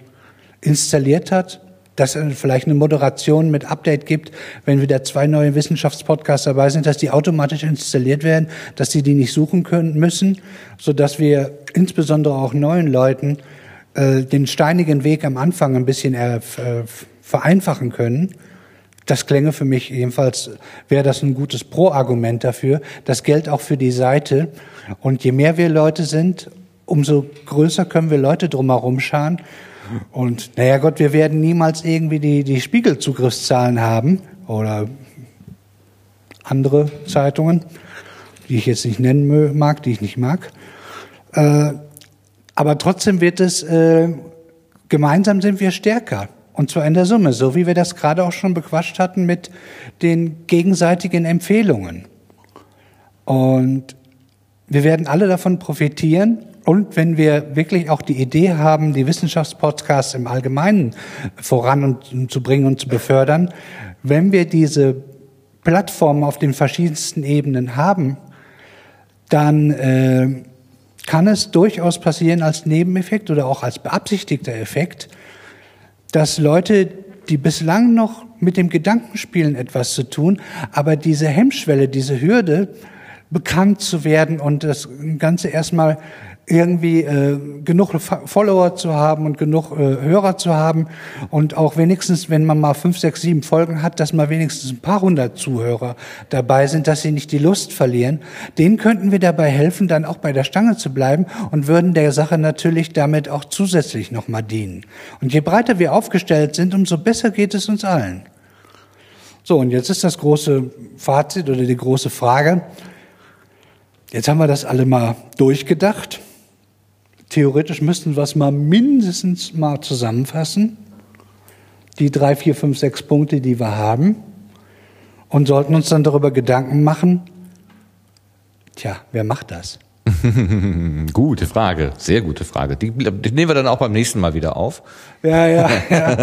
installiert hat? dass es vielleicht eine Moderation mit Update gibt, wenn wieder zwei neue Wissenschaftspodcasts dabei sind, dass die automatisch installiert werden, dass sie die nicht suchen können müssen, so dass wir insbesondere auch neuen Leuten äh, den steinigen Weg am Anfang ein bisschen äh, vereinfachen können. Das klänge für mich jedenfalls, wäre das ein gutes Pro-Argument dafür. Das gilt auch für die Seite. Und je mehr wir Leute sind, umso größer können wir Leute drumherum scharen. Und naja Gott, wir werden niemals irgendwie die, die Spiegelzugriffszahlen haben oder andere Zeitungen, die ich jetzt nicht nennen mag, die ich nicht mag. Äh, aber trotzdem wird es, äh, gemeinsam sind wir stärker. Und zwar in der Summe, so wie wir das gerade auch schon bequatscht hatten mit den gegenseitigen Empfehlungen. Und wir werden alle davon profitieren. Und wenn wir wirklich auch die Idee haben, die Wissenschaftspodcasts im Allgemeinen voranzubringen und zu befördern, wenn wir diese Plattformen auf den verschiedensten Ebenen haben, dann äh, kann es durchaus passieren als Nebeneffekt oder auch als beabsichtigter Effekt, dass Leute, die bislang noch mit dem Gedankenspielen etwas zu tun, aber diese Hemmschwelle, diese Hürde, bekannt zu werden und das Ganze erstmal irgendwie äh, genug Follower zu haben und genug äh, Hörer zu haben und auch wenigstens, wenn man mal fünf, sechs, sieben Folgen hat, dass mal wenigstens ein paar hundert Zuhörer dabei sind, dass sie nicht die Lust verlieren. Denen könnten wir dabei helfen, dann auch bei der Stange zu bleiben und würden der Sache natürlich damit auch zusätzlich nochmal dienen. Und je breiter wir aufgestellt sind, umso besser geht es uns allen. So, und jetzt ist das große Fazit oder die große Frage. Jetzt haben wir das alle mal durchgedacht. Theoretisch müssten wir es mal mindestens mal zusammenfassen, die drei, vier, fünf, sechs Punkte, die wir haben, und sollten uns dann darüber Gedanken machen, tja, wer macht das? gute Frage, sehr gute Frage. Die, die, nehmen wir dann auch beim nächsten Mal wieder auf. Ja, ja, ja.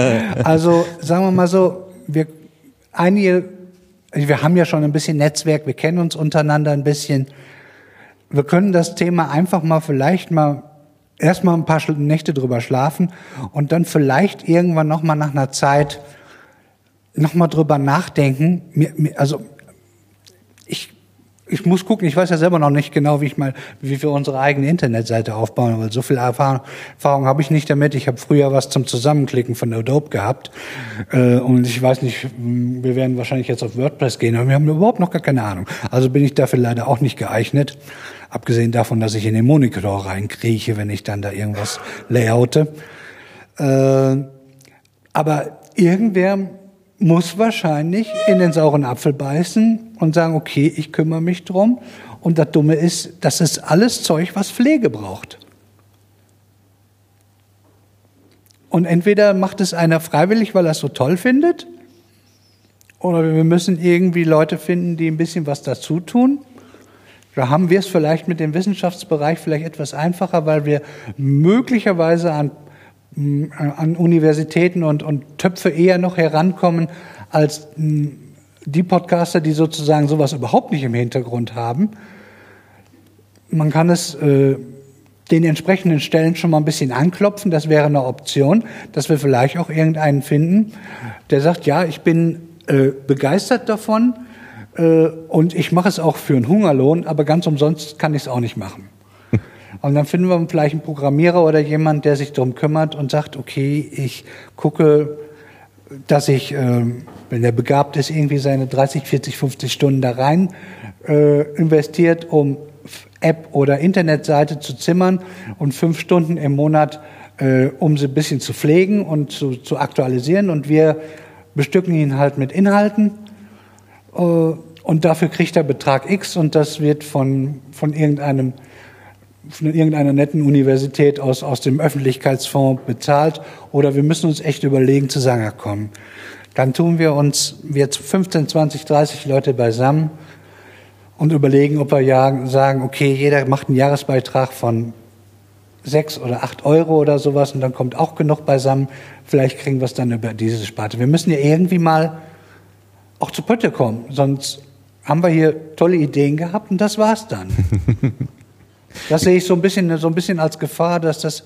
Also sagen wir mal so, wir einige, wir haben ja schon ein bisschen Netzwerk, wir kennen uns untereinander ein bisschen. Wir können das Thema einfach mal vielleicht mal erstmal ein paar Nächte drüber schlafen und dann vielleicht irgendwann noch mal nach einer Zeit noch mal drüber nachdenken. Also ich ich muss gucken, ich weiß ja selber noch nicht genau, wie ich mal, wie wir unsere eigene Internetseite aufbauen, weil so viel Erfahrung, Erfahrung habe ich nicht damit. Ich habe früher was zum Zusammenklicken von Adobe gehabt äh, und ich weiß nicht, wir werden wahrscheinlich jetzt auf WordPress gehen, aber wir haben überhaupt noch gar keine Ahnung. Also bin ich dafür leider auch nicht geeignet. Abgesehen davon, dass ich in den Monitor reinkrieche, wenn ich dann da irgendwas layoute. Äh, aber irgendwer muss wahrscheinlich in den sauren Apfel beißen und sagen, okay, ich kümmere mich drum. Und das Dumme ist, das ist alles Zeug, was Pflege braucht. Und entweder macht es einer freiwillig, weil er es so toll findet, oder wir müssen irgendwie Leute finden, die ein bisschen was dazu tun. Da haben wir es vielleicht mit dem Wissenschaftsbereich vielleicht etwas einfacher, weil wir möglicherweise an, an Universitäten und, und Töpfe eher noch herankommen als mm, die Podcaster, die sozusagen sowas überhaupt nicht im Hintergrund haben. Man kann es äh, den entsprechenden Stellen schon mal ein bisschen anklopfen. Das wäre eine Option, dass wir vielleicht auch irgendeinen finden, der sagt, ja, ich bin äh, begeistert davon äh, und ich mache es auch für einen Hungerlohn, aber ganz umsonst kann ich es auch nicht machen. Und dann finden wir vielleicht einen Programmierer oder jemand, der sich darum kümmert und sagt, okay, ich gucke, dass ich, äh, wenn er begabt ist, irgendwie seine 30, 40, 50 Stunden da rein äh, investiert, um App oder Internetseite zu zimmern und fünf Stunden im Monat, äh, um sie ein bisschen zu pflegen und zu, zu aktualisieren. Und wir bestücken ihn halt mit Inhalten. Äh, und dafür kriegt er Betrag X und das wird von, von irgendeinem von irgendeiner netten Universität aus, aus dem Öffentlichkeitsfonds bezahlt. Oder wir müssen uns echt überlegen zu sagen, ja komm, dann tun wir uns jetzt 15, 20, 30 Leute beisammen und überlegen, ob wir ja sagen, okay, jeder macht einen Jahresbeitrag von sechs oder acht Euro oder sowas und dann kommt auch genug beisammen. Vielleicht kriegen wir es dann über diese Sparte. Wir müssen ja irgendwie mal auch zu Pötte kommen, sonst haben wir hier tolle Ideen gehabt und das war's dann. Das sehe ich so ein bisschen, so ein bisschen als Gefahr, dass das,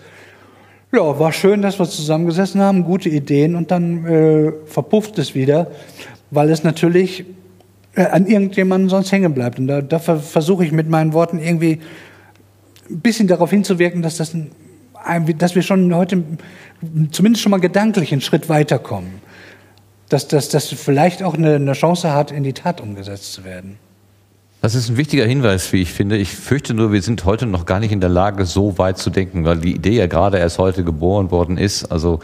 ja, war schön, dass wir zusammengesessen haben, gute Ideen und dann äh, verpufft es wieder, weil es natürlich äh, an irgendjemanden sonst hängen bleibt. Und da, da versuche ich mit meinen Worten irgendwie ein bisschen darauf hinzuwirken, dass, das ein, dass wir schon heute zumindest schon mal gedanklich einen Schritt weiterkommen. Dass das vielleicht auch eine, eine Chance hat, in die Tat umgesetzt zu werden. Das ist ein wichtiger Hinweis, wie ich finde. Ich fürchte nur, wir sind heute noch gar nicht in der Lage, so weit zu denken, weil die Idee ja gerade erst heute geboren worden ist. Also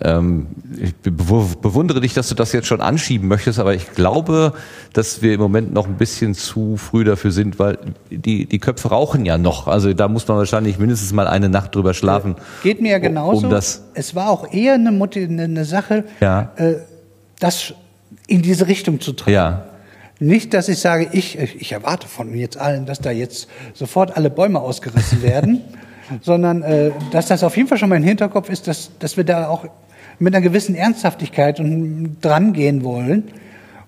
ähm, ich bewundere dich, dass du das jetzt schon anschieben möchtest, aber ich glaube, dass wir im Moment noch ein bisschen zu früh dafür sind, weil die, die Köpfe rauchen ja noch. Also da muss man wahrscheinlich mindestens mal eine Nacht drüber schlafen. Geht mir ja genauso. Um das es war auch eher eine, eine Sache, ja. äh, das in diese Richtung zu treiben. Ja. Nicht, dass ich sage, ich, ich erwarte von jetzt allen, dass da jetzt sofort alle Bäume ausgerissen werden, sondern äh, dass das auf jeden Fall schon im Hinterkopf ist, dass, dass wir da auch mit einer gewissen Ernsthaftigkeit dran gehen wollen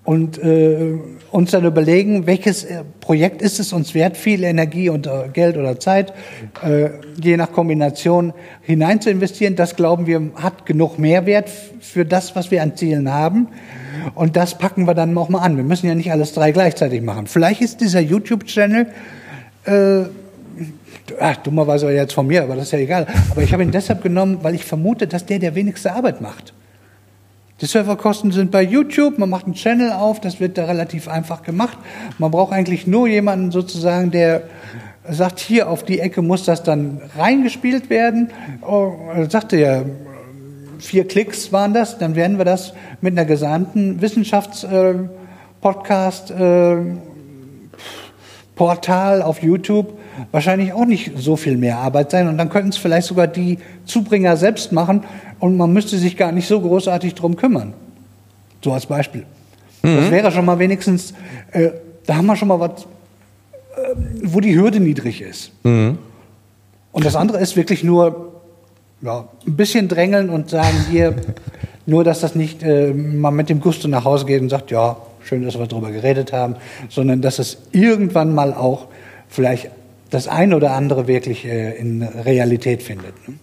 und äh, uns dann überlegen, welches äh, Projekt ist es uns wert, viel Energie und äh, Geld oder Zeit, äh, je nach Kombination hinein zu investieren. Das glauben wir hat genug Mehrwert für das, was wir an Zielen haben. Und das packen wir dann auch mal an. Wir müssen ja nicht alles drei gleichzeitig machen. Vielleicht ist dieser YouTube-Channel, äh, dummerweise war er jetzt von mir, aber das ist ja egal. Aber ich habe ihn deshalb genommen, weil ich vermute, dass der der wenigste Arbeit macht. Die Serverkosten sind bei YouTube, man macht einen Channel auf, das wird da relativ einfach gemacht. Man braucht eigentlich nur jemanden sozusagen, der sagt, hier auf die Ecke muss das dann reingespielt werden. Oh, sagte ja, vier Klicks waren das, dann werden wir das mit einer gesamten Wissenschaftspodcast äh, äh, Portal auf YouTube wahrscheinlich auch nicht so viel mehr Arbeit sein. Und dann könnten es vielleicht sogar die Zubringer selbst machen und man müsste sich gar nicht so großartig drum kümmern. So als Beispiel. Mhm. Das wäre schon mal wenigstens, äh, da haben wir schon mal was, äh, wo die Hürde niedrig ist. Mhm. Und das andere ist wirklich nur ja, ein bisschen drängeln und sagen, hier, nur dass das nicht äh, mal mit dem Gusto nach Hause geht und sagt, ja, schön, dass wir darüber geredet haben, sondern dass es irgendwann mal auch vielleicht das eine oder andere wirklich äh, in Realität findet. Ne?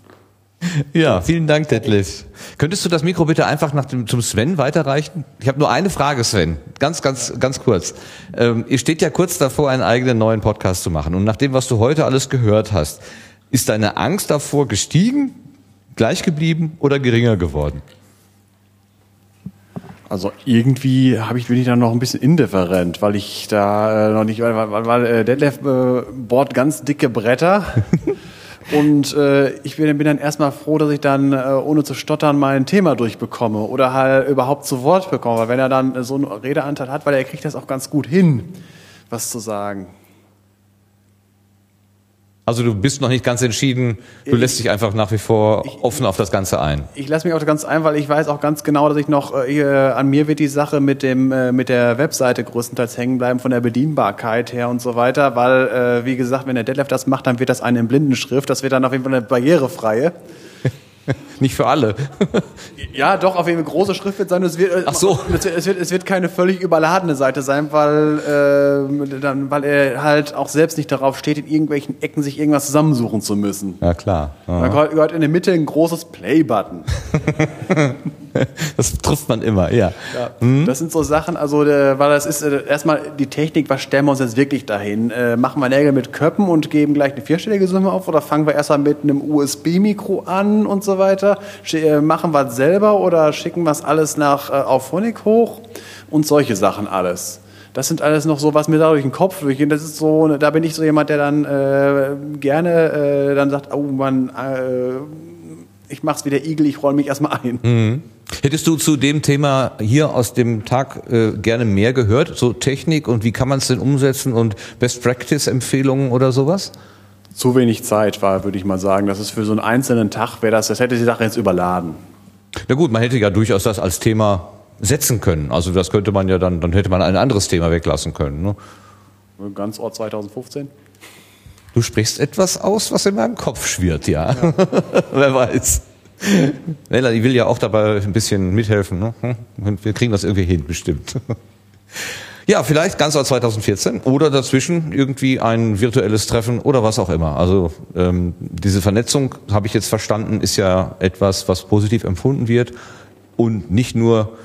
Ja, vielen Dank, Detlef. Könntest du das Mikro bitte einfach nach dem, zum Sven weiterreichen? Ich habe nur eine Frage, Sven. Ganz, ganz, ganz kurz. Ähm, ihr steht ja kurz davor, einen eigenen neuen Podcast zu machen. Und nach dem, was du heute alles gehört hast, ist deine Angst davor gestiegen, gleich geblieben oder geringer geworden? Also irgendwie habe ich bin ich da noch ein bisschen indifferent, weil ich da äh, noch nicht, weil, weil, weil äh, Detlef äh, bohrt ganz dicke Bretter. Und äh, ich bin, bin dann erstmal froh, dass ich dann, äh, ohne zu stottern, mein Thema durchbekomme oder halt überhaupt zu Wort bekomme. Weil wenn er dann so einen Redeanteil hat, weil er kriegt das auch ganz gut hin, was zu sagen. Also du bist noch nicht ganz entschieden, du lässt dich einfach nach wie vor offen auf das Ganze ein. Ich lasse mich auch ganz ein, weil ich weiß auch ganz genau, dass ich noch, äh, an mir wird die Sache mit dem äh, mit der Webseite größtenteils hängen bleiben, von der Bedienbarkeit her und so weiter, weil, äh, wie gesagt, wenn der Detlef das macht, dann wird das eine in Blindenschrift, das wird dann auf jeden Fall eine barrierefreie. Nicht für alle. Ja, doch, auf jeden Fall große Schrift wird sein. Es wird, Ach so. Es wird, es wird, es wird keine völlig überladene Seite sein, weil, äh, dann, weil er halt auch selbst nicht darauf steht, in irgendwelchen Ecken sich irgendwas zusammensuchen zu müssen. Ja, klar. Da gehört gehört in der Mitte ein großes Play-Button. Das trifft man immer, ja. Ja, Das sind so Sachen, also äh, weil das ist äh, erstmal die Technik, was stellen wir uns jetzt wirklich dahin? Äh, machen wir Nägel mit Köppen und geben gleich eine vierstellige Summe auf oder fangen wir erstmal mit einem USB-Mikro an und so weiter? Äh, machen wir es selber oder schicken wir es alles nach äh, auf Phonic hoch und solche Sachen alles? Das sind alles noch so, was mir da durch den Kopf durchgeht. Das ist so, da bin ich so jemand, der dann äh, gerne äh, dann sagt, oh man, äh, ich mach's wie der Igel, ich roll mich erstmal ein. Hättest du zu dem Thema hier aus dem Tag äh, gerne mehr gehört? So Technik und wie kann man es denn umsetzen und Best Practice Empfehlungen oder sowas? Zu wenig Zeit war, würde ich mal sagen. Das ist für so einen einzelnen Tag, wäre das, das hätte die Sache jetzt überladen. Na gut, man hätte ja durchaus das als Thema setzen können. Also das könnte man ja dann, dann hätte man ein anderes Thema weglassen können. Ne? Ganz Ort 2015. Du sprichst etwas aus, was in meinem Kopf schwirrt, ja. Wer weiß. Melanie will ja auch dabei ein bisschen mithelfen. Ne? Und wir kriegen das irgendwie hin, bestimmt. Ja, vielleicht ganz aus 2014 oder dazwischen irgendwie ein virtuelles Treffen oder was auch immer. Also ähm, diese Vernetzung, habe ich jetzt verstanden, ist ja etwas, was positiv empfunden wird und nicht nur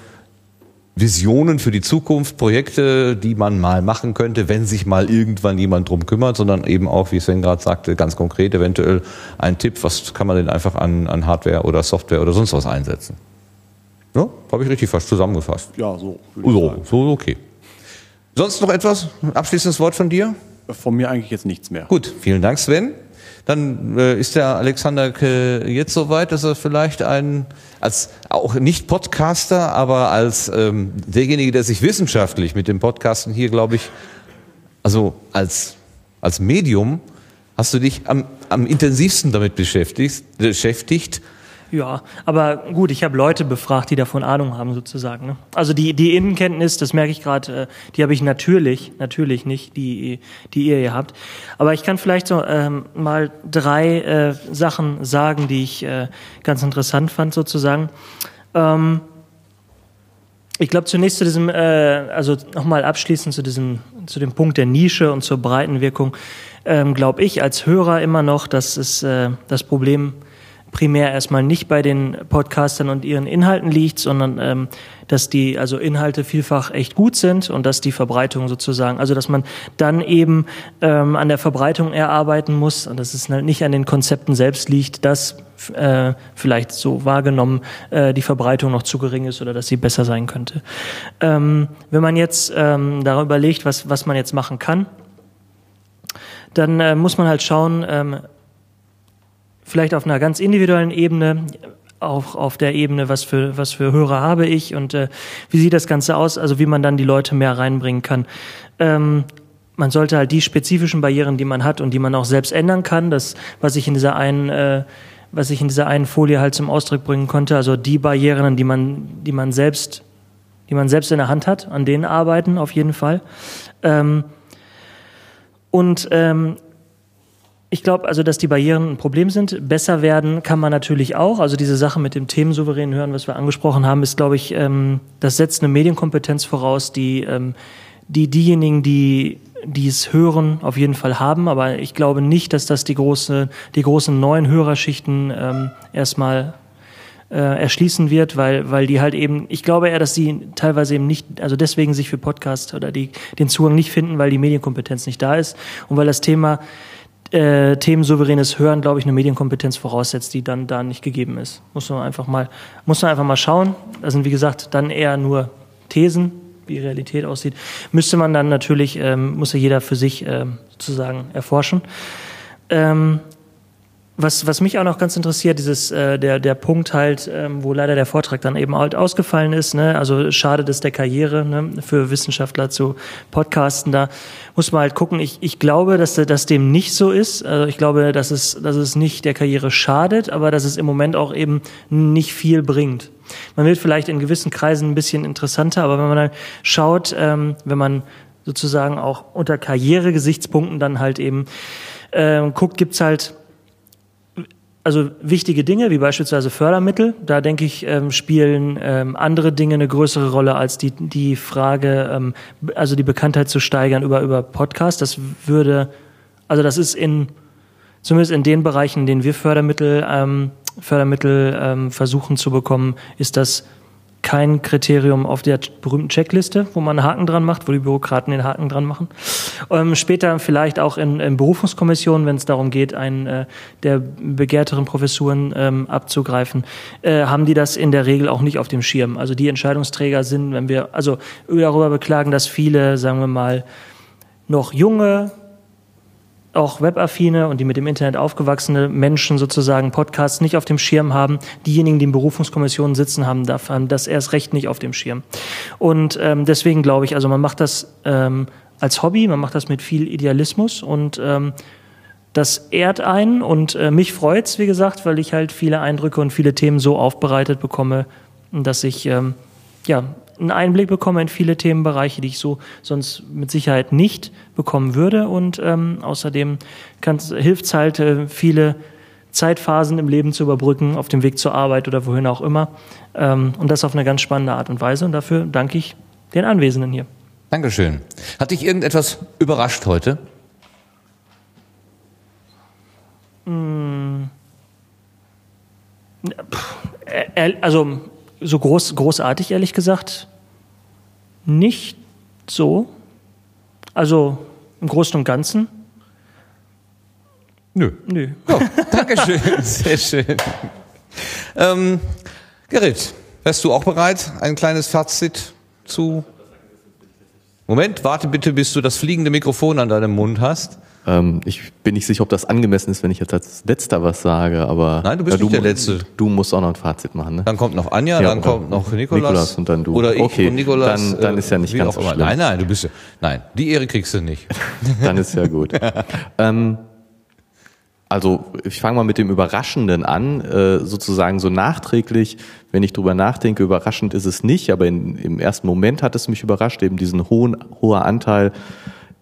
Visionen für die Zukunft, Projekte, die man mal machen könnte, wenn sich mal irgendwann jemand drum kümmert, sondern eben auch, wie Sven gerade sagte, ganz konkret eventuell ein Tipp, was kann man denn einfach an, an Hardware oder Software oder sonst was einsetzen. Ja, habe ich richtig fast zusammengefasst. Ja, so. So, so okay. Sonst noch etwas? Ein Abschließendes Wort von dir? Von mir eigentlich jetzt nichts mehr. Gut, vielen Dank, Sven. Dann äh, ist der Alexander K. jetzt soweit, dass er vielleicht ein, als auch nicht Podcaster, aber als ähm, derjenige, der sich wissenschaftlich mit dem Podcasten hier, glaube ich, also als, als Medium, hast du dich am, am intensivsten damit beschäftigt, beschäftigt. Ja, aber gut, ich habe Leute befragt, die davon Ahnung haben sozusagen. Ne? Also die die Innenkenntnis, das merke ich gerade, äh, die habe ich natürlich, natürlich nicht, die die ihr hier habt. Aber ich kann vielleicht so ähm, mal drei äh, Sachen sagen, die ich äh, ganz interessant fand sozusagen. Ähm, ich glaube zunächst zu diesem, äh, also nochmal abschließend zu diesem, zu dem Punkt der Nische und zur breiten Wirkung, ähm, glaube ich als Hörer immer noch, dass es äh, das Problem primär erstmal nicht bei den Podcastern und ihren Inhalten liegt, sondern ähm, dass die also Inhalte vielfach echt gut sind und dass die Verbreitung sozusagen, also dass man dann eben ähm, an der Verbreitung erarbeiten muss und dass es halt nicht an den Konzepten selbst liegt, dass äh, vielleicht so wahrgenommen äh, die Verbreitung noch zu gering ist oder dass sie besser sein könnte. Ähm, wenn man jetzt ähm, darüber überlegt, was, was man jetzt machen kann, dann äh, muss man halt schauen, ähm, vielleicht auf einer ganz individuellen Ebene, auch auf der Ebene, was für, was für Hörer habe ich und äh, wie sieht das Ganze aus, also wie man dann die Leute mehr reinbringen kann. Ähm, man sollte halt die spezifischen Barrieren, die man hat und die man auch selbst ändern kann, das, was ich in dieser einen, äh, was ich in dieser einen Folie halt zum Ausdruck bringen konnte, also die Barrieren, die man, die man selbst, die man selbst in der Hand hat, an denen arbeiten auf jeden Fall. Ähm, und ähm, ich glaube also, dass die Barrieren ein Problem sind. Besser werden kann man natürlich auch. Also diese Sache mit dem themensouveränen Hören, was wir angesprochen haben, ist, glaube ich, ähm, das setzt eine Medienkompetenz voraus, die, ähm, die diejenigen, die die es hören, auf jeden Fall haben. Aber ich glaube nicht, dass das die große, die großen neuen Hörerschichten ähm, erstmal äh, erschließen wird, weil, weil die halt eben, ich glaube eher, dass sie teilweise eben nicht, also deswegen sich für Podcast oder die, den Zugang nicht finden, weil die Medienkompetenz nicht da ist und weil das Thema äh, themensouveränes Hören, glaube ich, eine Medienkompetenz voraussetzt, die dann da nicht gegeben ist. Muss man einfach mal, muss man einfach mal schauen. Das sind, wie gesagt, dann eher nur Thesen, wie Realität aussieht. Müsste man dann natürlich, ähm, muss ja jeder für sich ähm, sozusagen erforschen. Ähm, was, was mich auch noch ganz interessiert, dieses äh, der der Punkt halt, ähm, wo leider der Vortrag dann eben halt ausgefallen ist. Ne? Also schade das der Karriere ne? für Wissenschaftler zu Podcasten. Da muss man halt gucken. Ich, ich glaube, dass das dem nicht so ist. Also ich glaube, dass es dass es nicht der Karriere schadet, aber dass es im Moment auch eben nicht viel bringt. Man wird vielleicht in gewissen Kreisen ein bisschen interessanter, aber wenn man dann schaut, ähm, wenn man sozusagen auch unter Karrieregesichtspunkten dann halt eben äh, guckt, gibt's halt also wichtige Dinge wie beispielsweise Fördermittel, da denke ich, ähm, spielen ähm, andere Dinge eine größere Rolle als die, die Frage, ähm, also die Bekanntheit zu steigern über, über Podcast. Das würde, also das ist in, zumindest in den Bereichen, in denen wir Fördermittel, ähm, Fördermittel ähm, versuchen zu bekommen, ist das kein Kriterium auf der berühmten Checkliste, wo man einen Haken dran macht, wo die Bürokraten den Haken dran machen. Ähm, später vielleicht auch in, in Berufungskommissionen, wenn es darum geht, einen äh, der begehrteren Professuren ähm, abzugreifen, äh, haben die das in der Regel auch nicht auf dem Schirm. Also die Entscheidungsträger sind, wenn wir also darüber beklagen, dass viele, sagen wir mal, noch junge auch webaffine und die mit dem Internet aufgewachsene Menschen sozusagen Podcasts nicht auf dem Schirm haben. Diejenigen, die in Berufungskommissionen sitzen, haben das erst recht nicht auf dem Schirm. Und ähm, deswegen glaube ich, also man macht das ähm, als Hobby, man macht das mit viel Idealismus und ähm, das ehrt einen und äh, mich freut's, wie gesagt, weil ich halt viele Eindrücke und viele Themen so aufbereitet bekomme, dass ich ähm, ja einen Einblick bekomme in viele Themenbereiche, die ich so sonst mit Sicherheit nicht bekommen würde. Und ähm, außerdem hilft es halt, äh, viele Zeitphasen im Leben zu überbrücken, auf dem Weg zur Arbeit oder wohin auch immer. Ähm, und das auf eine ganz spannende Art und Weise. Und dafür danke ich den Anwesenden hier. Dankeschön. Hat dich irgendetwas überrascht heute? Hm. Also so groß, großartig, ehrlich gesagt, nicht so. Also im Großen und Ganzen. Nö. Nö. Ja, Dankeschön, sehr schön. Ähm, Gerrit, wärst du auch bereit, ein kleines Fazit zu... Moment, warte bitte, bis du das fliegende Mikrofon an deinem Mund hast. Ähm, ich bin nicht sicher, ob das angemessen ist, wenn ich jetzt als Letzter was sage, aber. Nein, du bist ja, nicht der Letzte. Du musst auch noch ein Fazit machen, ne? Dann kommt noch Anja, Ja, dann kommt noch Nikolas. Nikolas und dann du. Oder ich Okay, und Nikolas. dann- dann ist ja nicht wie ganz so schlimm. Nein, nein, du bist ja, nein, die Ehre kriegst du nicht. Dann ist ja gut. ähm, also ich fange mal mit dem Überraschenden an, äh, sozusagen so nachträglich, wenn ich drüber nachdenke, überraschend ist es nicht, aber in, im ersten Moment hat es mich überrascht, eben diesen hohen hoher Anteil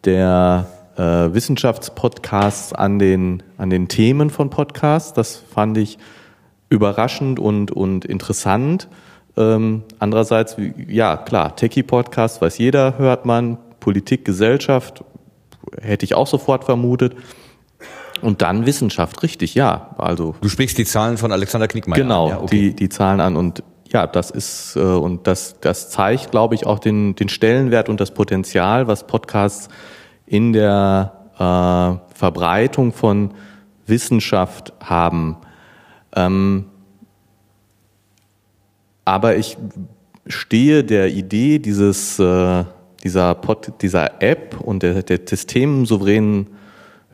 der äh, Wissenschaftspodcasts an den an den Themen von Podcasts. Das fand ich überraschend und und interessant. Ähm, andererseits, ja klar, Techie-Podcast weiß jeder, hört man. Politik, Gesellschaft hätte ich auch sofort vermutet. Und dann Wissenschaft, richtig, ja. Also Du sprichst die Zahlen von Alexander Knickmeyer. genau, an, ja, okay. die, die Zahlen an. Und ja, das ist, äh, und das, das zeigt, glaube ich, auch den, den Stellenwert und das Potenzial, was Podcasts in der äh, Verbreitung von Wissenschaft haben. Ähm, aber ich stehe der Idee dieses, äh, dieser, Pod, dieser App und der, der, des themensouveränen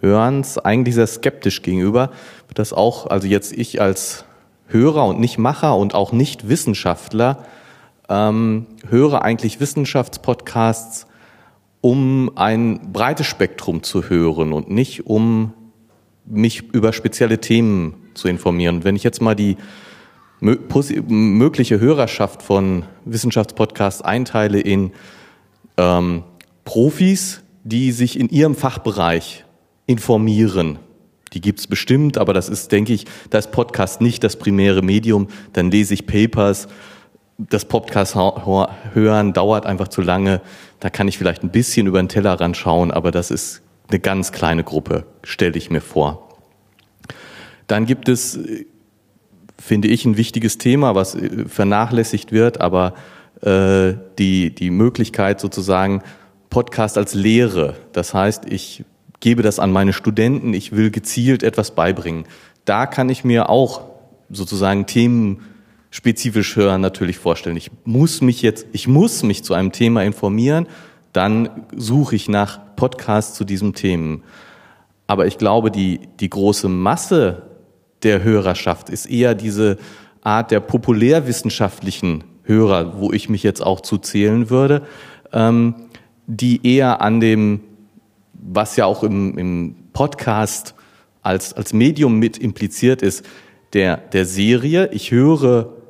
Hörens eigentlich sehr skeptisch gegenüber. Das auch, also jetzt ich als Hörer und nicht Macher und auch nicht Wissenschaftler ähm, höre eigentlich Wissenschaftspodcasts, um ein breites Spektrum zu hören und nicht um mich über spezielle Themen zu informieren. Wenn ich jetzt mal die mögliche Hörerschaft von Wissenschaftspodcasts einteile in ähm, Profis, die sich in ihrem Fachbereich informieren. Die gibt's bestimmt, aber das ist, denke ich, das Podcast nicht das primäre Medium. Dann lese ich Papers. Das Podcast hören dauert einfach zu lange. Da kann ich vielleicht ein bisschen über den Tellerrand schauen, aber das ist eine ganz kleine Gruppe, stelle ich mir vor. Dann gibt es, finde ich, ein wichtiges Thema, was äh, vernachlässigt wird, aber äh, die, die Möglichkeit sozusagen Podcast als Lehre. Das heißt, ich gebe das an meine Studenten, ich will gezielt etwas beibringen. Da kann ich mir auch sozusagen Themen spezifisch hören natürlich vorstellen. Ich muss mich jetzt, ich muss mich zu einem Thema informieren, dann suche ich nach Podcasts zu diesem Themen. Aber ich glaube, die, die große Masse der Hörerschaft ist eher diese Art der populärwissenschaftlichen Hörer, wo ich mich jetzt auch zu zählen würde, ähm, die eher an dem, was ja auch im, im Podcast als, als Medium mit impliziert ist, der, der Serie. Ich höre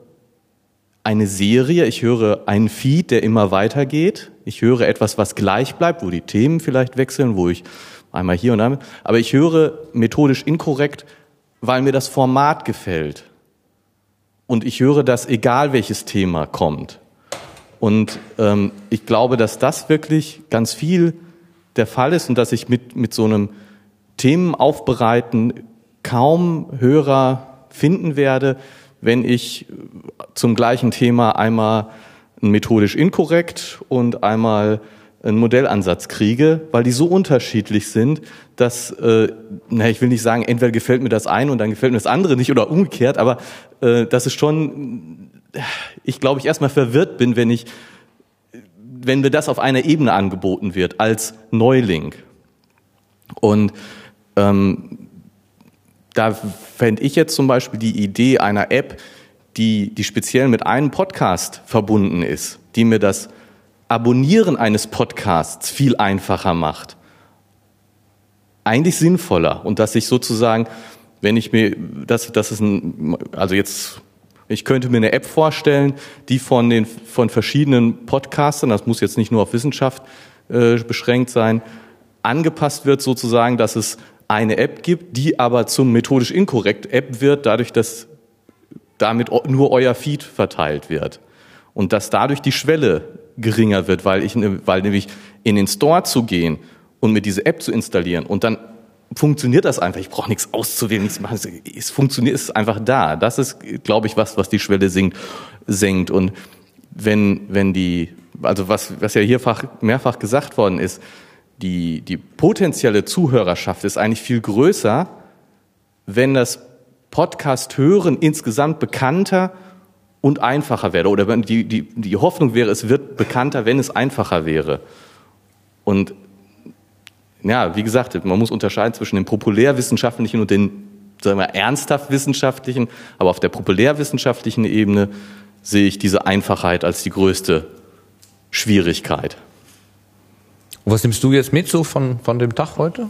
eine Serie, ich höre einen Feed, der immer weitergeht. Ich höre etwas, was gleich bleibt, wo die Themen vielleicht wechseln, wo ich einmal hier und einmal, aber ich höre methodisch inkorrekt weil mir das Format gefällt. Und ich höre das, egal welches Thema kommt. Und ähm, ich glaube, dass das wirklich ganz viel der Fall ist und dass ich mit, mit so einem Themen aufbereiten kaum Hörer finden werde, wenn ich zum gleichen Thema einmal methodisch inkorrekt und einmal einen Modellansatz kriege, weil die so unterschiedlich sind, dass, äh, na, ich will nicht sagen, entweder gefällt mir das eine und dann gefällt mir das andere nicht oder umgekehrt, aber äh, dass es schon, ich glaube, ich erstmal verwirrt bin, wenn ich, wenn mir das auf einer Ebene angeboten wird als Neuling. Und ähm, da fände ich jetzt zum Beispiel die Idee einer App, die, die speziell mit einem Podcast verbunden ist, die mir das Abonnieren eines Podcasts viel einfacher macht. Eigentlich sinnvoller und dass ich sozusagen, wenn ich mir, das, das ist ein, also jetzt, ich könnte mir eine App vorstellen, die von den, von verschiedenen Podcastern, das muss jetzt nicht nur auf Wissenschaft äh, beschränkt sein, angepasst wird sozusagen, dass es eine App gibt, die aber zum methodisch inkorrekt App wird, dadurch, dass damit nur euer Feed verteilt wird. Und dass dadurch die Schwelle geringer wird, weil ich, ne, weil nämlich in den Store zu gehen und mir diese App zu installieren und dann funktioniert das einfach. Ich brauche nichts auszuwählen, nichts machen. Es funktioniert, es ist einfach da. Das ist, glaube ich, was, was die Schwelle sinkt, senkt. Und wenn, wenn die, also was, was ja hier mehrfach gesagt worden ist, die, die potenzielle Zuhörerschaft ist eigentlich viel größer, wenn das Podcast hören insgesamt bekannter und einfacher wäre. Oder die, die, die Hoffnung wäre, es wird bekannter, wenn es einfacher wäre. Und ja, wie gesagt, man muss unterscheiden zwischen dem populärwissenschaftlichen und den sagen wir, ernsthaft wissenschaftlichen. Aber auf der populärwissenschaftlichen Ebene sehe ich diese Einfachheit als die größte Schwierigkeit. Und was nimmst du jetzt mit so von, von dem Tag heute?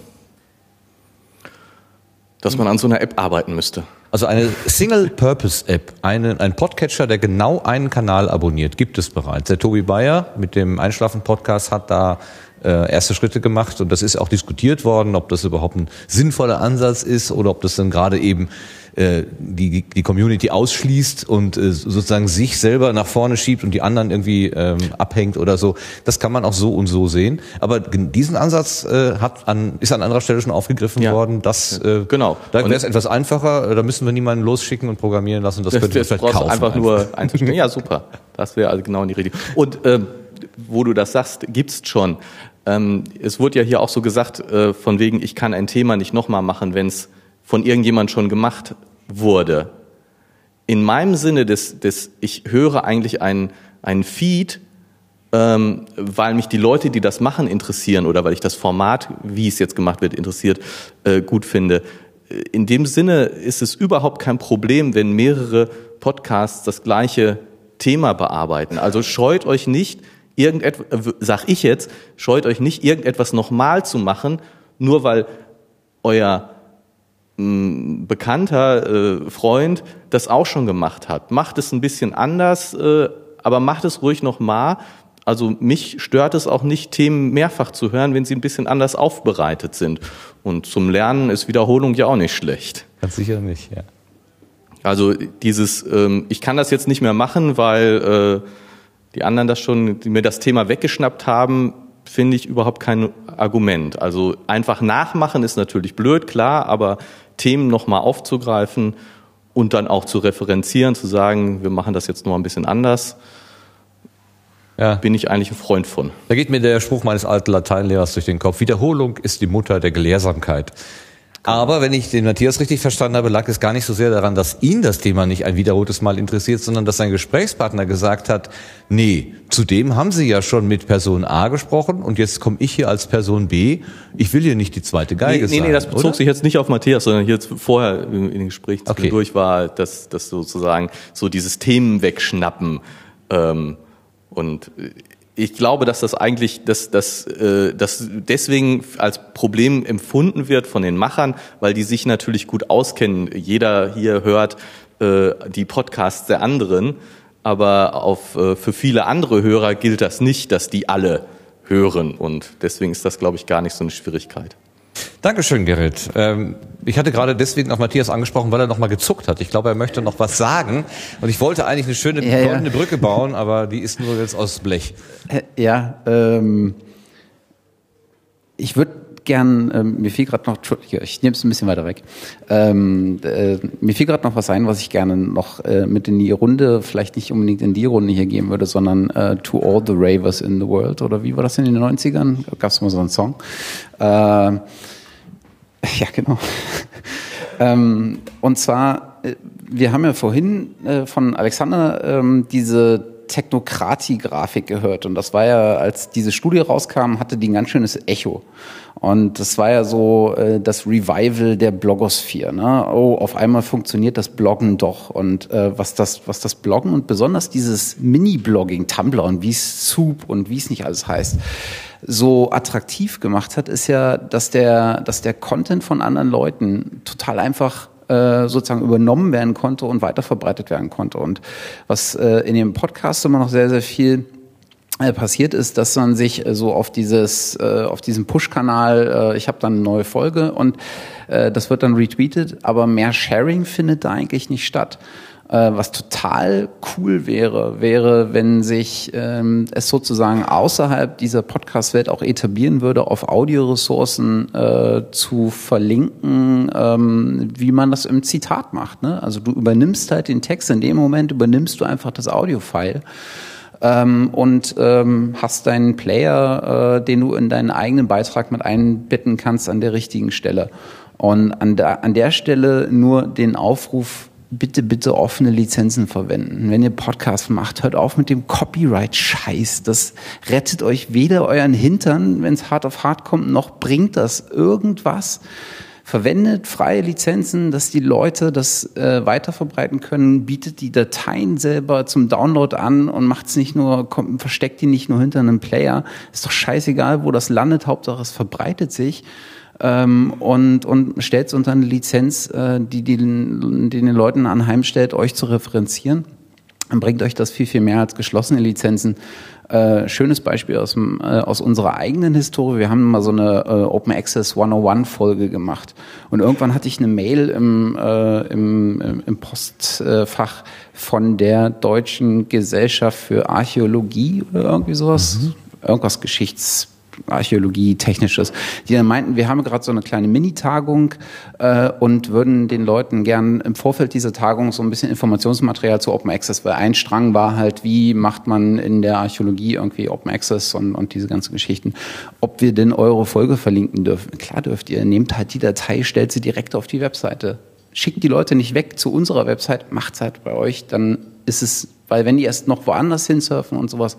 Dass man an so einer App arbeiten müsste. Also eine Single-Purpose-App, eine, ein Podcatcher, der genau einen Kanal abonniert, gibt es bereits. Der Tobi Bayer mit dem Einschlafen-Podcast hat da äh, erste Schritte gemacht und das ist auch diskutiert worden, ob das überhaupt ein sinnvoller Ansatz ist oder ob das dann gerade eben äh, die, die Community ausschließt und äh, sozusagen sich selber nach vorne schiebt und die anderen irgendwie ähm, abhängt oder so. Das kann man auch so und so sehen. Aber diesen Ansatz äh, hat an, ist an anderer Stelle schon aufgegriffen ja. worden. Das, äh, genau. Da wäre es etwas einfacher. Da müssen wir niemanden losschicken und programmieren lassen. Das, das könnte vielleicht kaufen. Einfach, einfach. nur einzustellen. ja, super. Das wäre also genau in die Rede. Und ähm, wo du das sagst, gibt's schon. Ähm, es wurde ja hier auch so gesagt, äh, von wegen, ich kann ein Thema nicht nochmal machen, wenn es von irgendjemand schon gemacht wurde. In meinem Sinne des, des ich höre eigentlich einen, Feed, ähm, weil mich die Leute, die das machen, interessieren oder weil ich das Format, wie es jetzt gemacht wird, interessiert, äh, gut finde. In dem Sinne ist es überhaupt kein Problem, wenn mehrere Podcasts das gleiche Thema bearbeiten. Also scheut euch nicht, irgendetwas, äh, sag ich jetzt, scheut euch nicht, irgendetwas nochmal zu machen, nur weil euer bekannter äh, Freund das auch schon gemacht hat. Macht es ein bisschen anders, äh, aber macht es ruhig nochmal. Also mich stört es auch nicht, Themen mehrfach zu hören, wenn sie ein bisschen anders aufbereitet sind. Und zum Lernen ist Wiederholung ja auch nicht schlecht. Ganz sicher nicht, ja. Also dieses, ähm, ich kann das jetzt nicht mehr machen, weil äh, die anderen das schon, die mir das Thema weggeschnappt haben, finde ich überhaupt kein Argument. Also einfach nachmachen ist natürlich blöd, klar, aber Themen nochmal aufzugreifen und dann auch zu referenzieren, zu sagen, wir machen das jetzt noch ein bisschen anders, ja. bin ich eigentlich ein Freund von. Da geht mir der Spruch meines alten Lateinlehrers durch den Kopf. Wiederholung ist die Mutter der Gelehrsamkeit. Aber wenn ich den Matthias richtig verstanden habe, lag es gar nicht so sehr daran, dass ihn das Thema nicht ein wiederholtes Mal interessiert, sondern dass sein Gesprächspartner gesagt hat, nee, zudem haben Sie ja schon mit Person A gesprochen und jetzt komme ich hier als Person B. Ich will hier nicht die zweite Geige nee, nee, sein. Nee, das bezog oder? sich jetzt nicht auf Matthias, sondern jetzt vorher in den Gesprächen okay. durch war, dass, dass sozusagen so dieses Themen wegschnappen ähm, und ich glaube, dass das eigentlich, dass, dass, äh, dass deswegen als Problem empfunden wird von den Machern, weil die sich natürlich gut auskennen. Jeder hier hört äh, die Podcasts der anderen, aber auf, äh, für viele andere Hörer gilt das nicht, dass die alle hören und deswegen ist das, glaube ich, gar nicht so eine Schwierigkeit. Dankeschön, Gerrit. Ähm, ich hatte gerade deswegen auf Matthias angesprochen, weil er noch mal gezuckt hat. Ich glaube, er möchte noch was sagen. Und ich wollte eigentlich eine schöne Ja, ja. goldene Brücke bauen, aber die ist nur jetzt aus Blech. Äh, Ja, ähm, ich würde gern, ähm, mir fiel gerade noch, ich nehme es ein bisschen weiter weg. Ähm, äh, mir fiel gerade noch was ein, was ich gerne noch äh, mit in die Runde, vielleicht nicht unbedingt in die Runde hier geben würde, sondern äh, To All the Ravers in the World oder wie war das in den 90ern? Gab es mal so einen Song? Äh, ja, genau. ähm, und zwar, äh, wir haben ja vorhin äh, von Alexander ähm, diese Technokratie-Grafik gehört. Und das war ja, als diese Studie rauskam, hatte die ein ganz schönes Echo. Und das war ja so äh, das Revival der Blogosphäre. Ne? Oh, auf einmal funktioniert das Bloggen doch. Und äh, was, das, was das Bloggen und besonders dieses Mini-Blogging, Tumblr und wie es Soup und wie es nicht alles heißt, so attraktiv gemacht hat, ist ja, dass der, dass der Content von anderen Leuten total einfach äh, sozusagen übernommen werden konnte und weiterverbreitet werden konnte. Und was äh, in dem Podcast immer noch sehr, sehr viel passiert ist, dass man sich äh, so auf dieses, äh, auf diesem Push-Kanal, äh, ich habe dann eine neue Folge und äh, das wird dann retweetet, aber mehr Sharing findet da eigentlich nicht statt. Äh, was total cool wäre, wäre, wenn sich ähm, es sozusagen außerhalb dieser Podcast-Welt auch etablieren würde, auf Audioressourcen äh, zu verlinken, ähm, wie man das im Zitat macht. Ne? Also du übernimmst halt den Text, in dem Moment übernimmst du einfach das Audio-File ähm, und ähm, hast deinen Player, äh, den du in deinen eigenen Beitrag mit einbetten kannst an der richtigen Stelle. Und an der, an der Stelle nur den Aufruf, bitte, bitte offene Lizenzen verwenden. Wenn ihr Podcast macht, hört auf mit dem Copyright-Scheiß. Das rettet euch weder euren Hintern, wenn es hart auf hart kommt, noch bringt das irgendwas. Verwendet freie Lizenzen, dass die Leute das äh, weiterverbreiten können, bietet die Dateien selber zum Download an und macht es nicht nur, kommt, versteckt die nicht nur hinter einem Player. Ist doch scheißegal, wo das landet, Hauptsache es verbreitet sich ähm, und, und stellt es unter eine Lizenz, äh, die, die, die den Leuten anheimstellt, euch zu referenzieren. Dann bringt euch das viel, viel mehr als geschlossene Lizenzen. Äh, schönes Beispiel aus, dem, äh, aus unserer eigenen Historie. Wir haben mal so eine äh, Open Access 101 Folge gemacht. Und irgendwann hatte ich eine Mail im, äh, im, im- im Postfach von der Deutschen Gesellschaft für Archäologie oder irgendwie sowas. Irgendwas Geschichts Archäologie, Technisches, die dann meinten, wir haben gerade so eine kleine Mini-Tagung äh, und würden den Leuten gern im Vorfeld dieser Tagung so ein bisschen Informationsmaterial zu Open Access, weil ein Strang war halt, wie macht man in der Archäologie irgendwie Open Access und, und diese ganzen Geschichten, ob wir denn eure Folge verlinken dürfen. Klar dürft ihr, nehmt halt die Datei, stellt sie direkt auf die Webseite. Schickt die Leute nicht weg zu unserer Website, macht's halt bei euch, dann ist es, weil wenn die erst noch woanders hinsurfen und sowas,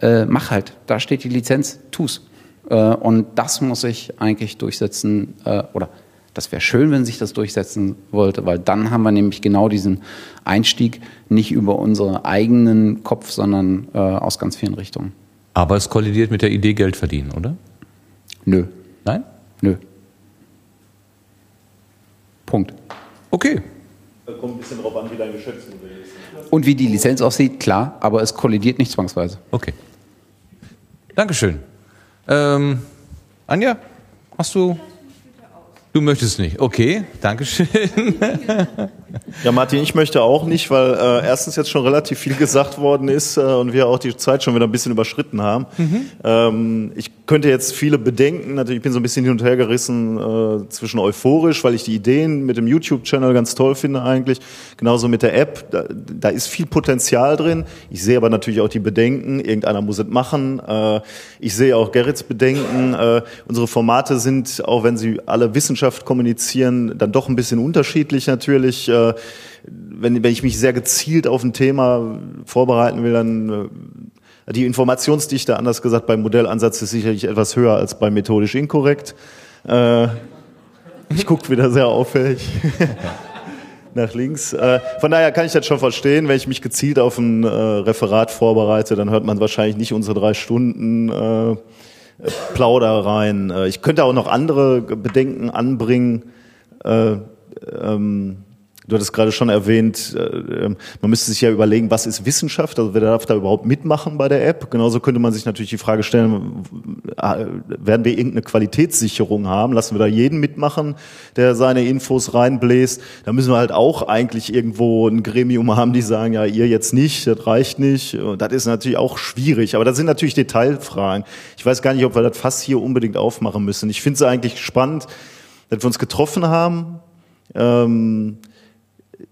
äh, mach halt, da steht die Lizenz, tu's. Äh, und das muss sich eigentlich durchsetzen, äh, oder das wäre schön, wenn sich das durchsetzen wollte, weil dann haben wir nämlich genau diesen Einstieg nicht über unseren eigenen Kopf, sondern äh, aus ganz vielen Richtungen. Aber es kollidiert mit der Idee Geld verdienen, oder? Nö. Nein? Nö. Punkt. Okay. Kommt ein bisschen drauf an, wie dein Geschäftsmodell ist. Und wie die Lizenz aussieht, klar, aber es kollidiert nicht zwangsweise. Okay. Dankeschön. Ähm, Anja, hast du? Du möchtest nicht. Okay, Dankeschön. Ja, Martin, ich möchte auch nicht, weil äh, erstens jetzt schon relativ viel gesagt worden ist äh, und wir auch die Zeit schon wieder ein bisschen überschritten haben. Ähm, ich könnte jetzt viele bedenken. Natürlich, ich bin so ein bisschen hin und her gerissen äh, zwischen euphorisch, weil ich die Ideen mit dem YouTube-Channel ganz toll finde eigentlich. Genauso mit der App. Da, da ist viel Potenzial drin. Ich sehe aber natürlich auch die Bedenken. Irgendeiner muss es machen. Äh, ich sehe auch Gerrits Bedenken. Äh, unsere Formate sind, auch wenn sie alle Wissenschaft kommunizieren, dann doch ein bisschen unterschiedlich natürlich. Äh, wenn, wenn ich mich sehr gezielt auf ein Thema vorbereiten will, dann äh, die Informationsdichte, anders gesagt, beim Modellansatz ist sicherlich etwas höher als bei methodisch inkorrekt. Äh, ich gucke wieder sehr auffällig nach links. Von daher kann ich das schon verstehen. Wenn ich mich gezielt auf ein Referat vorbereite, dann hört man wahrscheinlich nicht unsere drei Stunden äh, Plaudereien. Äh, ich könnte auch noch andere Bedenken anbringen. Äh, ähm, Du hattest gerade schon erwähnt, äh, man müsste sich ja überlegen, was ist Wissenschaft? Also wer darf da überhaupt mitmachen bei der App? Genauso könnte man sich natürlich die Frage stellen, äh, werden wir irgendeine Qualitätssicherung haben? Lassen wir da jeden mitmachen, der seine Infos reinbläst? Da müssen wir halt auch eigentlich irgendwo ein Gremium haben, die sagen, ja, ihr jetzt nicht, das reicht nicht. Das ist natürlich auch schwierig. Aber das sind natürlich Detailfragen. Ich weiß gar nicht, ob wir das fast hier unbedingt aufmachen müssen. Ich finde es eigentlich spannend, dass wir uns getroffen haben. Ähm,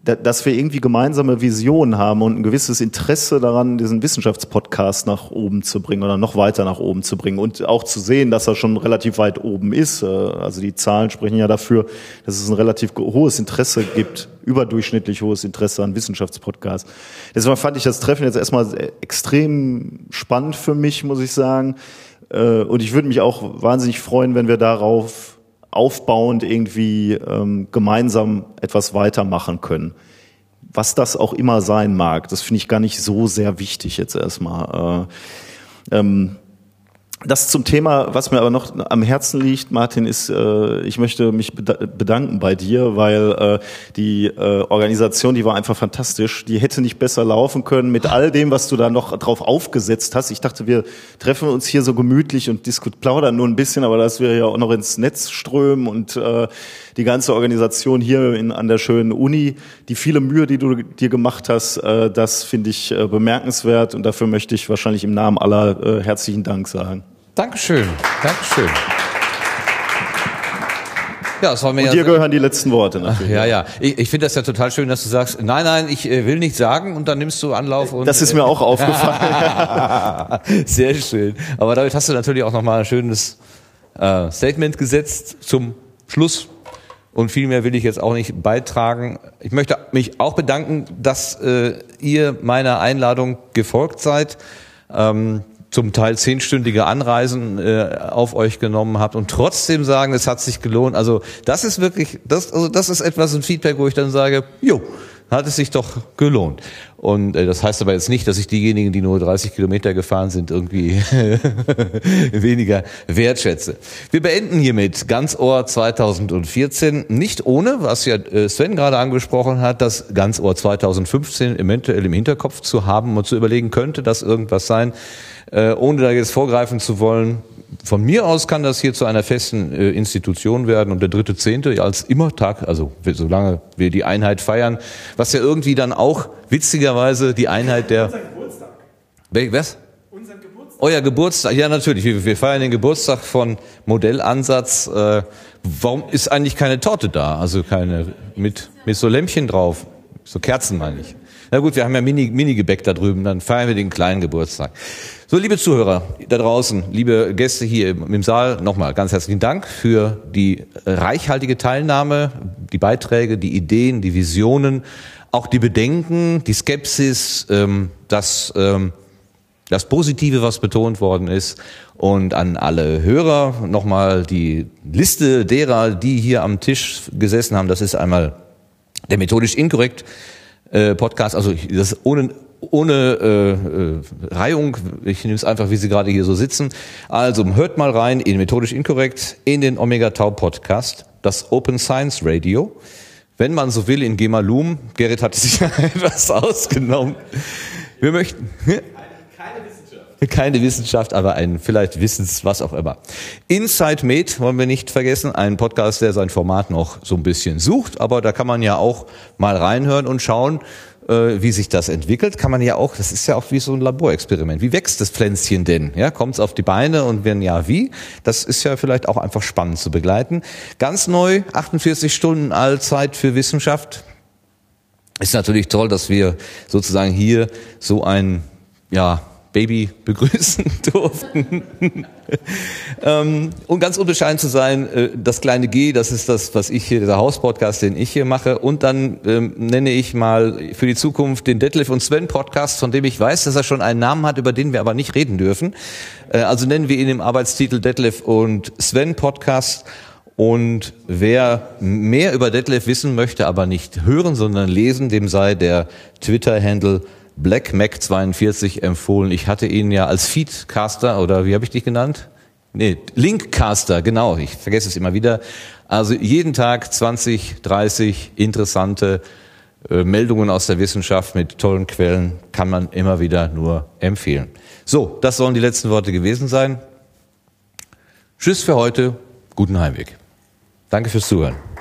dass wir irgendwie gemeinsame Visionen haben und ein gewisses Interesse daran, diesen Wissenschaftspodcast nach oben zu bringen oder noch weiter nach oben zu bringen und auch zu sehen, dass er schon relativ weit oben ist. Äh, also die Zahlen sprechen ja dafür, dass es ein relativ hohes Interesse gibt, überdurchschnittlich hohes Interesse an Wissenschaftspodcasts. Deswegen fand ich das Treffen jetzt erstmal extrem spannend für mich, muss ich sagen. Äh, und ich würde mich auch wahnsinnig freuen, wenn wir darauf aufbauend irgendwie ähm, gemeinsam etwas weitermachen können. Was das auch immer sein mag, das finde ich gar nicht so sehr wichtig jetzt erstmal. Äh, ähm, das zum Thema, was mir aber noch am Herzen liegt, Martin, ist, äh, ich möchte mich bedanken bei dir, weil äh, die äh, Organisation, die war einfach fantastisch. Die hätte nicht besser laufen können mit all dem, was du da noch drauf aufgesetzt hast. Ich dachte, wir treffen uns hier so gemütlich und diskutieren, plaudern nur ein bisschen, aber dass wir ja auch noch ins Netz strömen und äh, die ganze Organisation hier in, an der schönen Uni, die viele Mühe, die du dir gemacht hast, äh, das finde ich äh, bemerkenswert und dafür möchte ich wahrscheinlich im Namen aller äh, herzlichen Dank sagen. Dankeschön, Dankeschön. Ja, das war mir Und ja dir gehören die letzten Worte natürlich. Ja, ja. Ich, ich finde das ja total schön, dass du sagst, nein, nein, ich äh, will nicht sagen und dann nimmst du Anlauf und. Das ist mir auch aufgefallen. Sehr schön. Aber damit hast du natürlich auch nochmal ein schönes äh, Statement gesetzt zum Schluss. Und viel mehr will ich jetzt auch nicht beitragen. Ich möchte mich auch bedanken, dass äh, ihr meiner Einladung gefolgt seid. Ähm, zum Teil zehnstündige Anreisen äh, auf euch genommen habt und trotzdem sagen, es hat sich gelohnt. Also das ist wirklich, das, also das ist etwas ein Feedback, wo ich dann sage, jo, hat es sich doch gelohnt. Und äh, das heißt aber jetzt nicht, dass ich diejenigen, die nur 30 Kilometer gefahren sind, irgendwie weniger wertschätze. Wir beenden hiermit Ganzohr 2014, nicht ohne, was ja äh, Sven gerade angesprochen hat, das Ganzohr 2015 eventuell im Hinterkopf zu haben und zu überlegen, könnte das irgendwas sein, äh, ohne da jetzt vorgreifen zu wollen, von mir aus kann das hier zu einer festen äh, Institution werden und der dritte Zehnte als immer Tag, also solange wir die Einheit feiern, was ja irgendwie dann auch witzigerweise die Einheit der. Unser Geburtstag. Was? Unser Geburtstag. Euer Geburtstag, ja natürlich. Wir, wir feiern den Geburtstag von Modellansatz. Äh, warum ist eigentlich keine Torte da? Also keine mit mit so Lämpchen drauf, so Kerzen meine ich. Na gut, wir haben ja Mini, Mini-Gebäck da drüben, dann feiern wir den kleinen Geburtstag. So, liebe Zuhörer da draußen, liebe Gäste hier im, Saal, nochmal ganz herzlichen Dank für die reichhaltige Teilnahme, die Beiträge, die Ideen, die Visionen, auch die Bedenken, die Skepsis, ähm, das, ähm, das Positive, was betont worden ist. Und an alle Hörer nochmal die Liste derer, die hier am Tisch gesessen haben. Das ist einmal der methodisch inkorrekt äh, Podcast, also das ohne ohne äh, äh, Reihung, ich nehme es einfach, wie Sie gerade hier so sitzen. Also hört mal rein in Methodisch Inkorrekt, in den Omega Tau Podcast, das Open Science Radio. Wenn man so will, in Gemalum. Gerrit hat sich etwas ausgenommen. Wir möchten... Keine Wissenschaft, aber ein vielleicht Wissens, was auch immer. Inside Med wollen wir nicht vergessen, ein Podcast, der sein Format noch so ein bisschen sucht, aber da kann man ja auch mal reinhören und schauen, äh, wie sich das entwickelt. Kann man ja auch, das ist ja auch wie so ein Laborexperiment. Wie wächst das Pflänzchen denn? Ja, kommt es auf die Beine und wenn ja, wie? Das ist ja vielleicht auch einfach spannend zu begleiten. Ganz neu, 48 Stunden Allzeit für Wissenschaft. Ist natürlich toll, dass wir sozusagen hier so ein, ja, Baby begrüßen durften. ähm, und ganz unbescheiden zu sein, äh, das kleine G, das ist das, was ich hier, der Hauspodcast, den ich hier mache. Und dann ähm, nenne ich mal für die Zukunft den Detlef und Sven Podcast, von dem ich weiß, dass er schon einen Namen hat, über den wir aber nicht reden dürfen. Äh, also nennen wir ihn im Arbeitstitel Detlef und Sven Podcast. Und wer mehr über Detlef wissen möchte, aber nicht hören, sondern lesen, dem sei der Twitter-Handle Black Mac 42 empfohlen. Ich hatte ihn ja als Feedcaster oder wie habe ich dich genannt? Nee, Linkcaster, genau, ich vergesse es immer wieder. Also jeden Tag 20, 30 interessante äh, Meldungen aus der Wissenschaft mit tollen Quellen kann man immer wieder nur empfehlen. So, das sollen die letzten Worte gewesen sein. Tschüss für heute, guten Heimweg. Danke fürs Zuhören.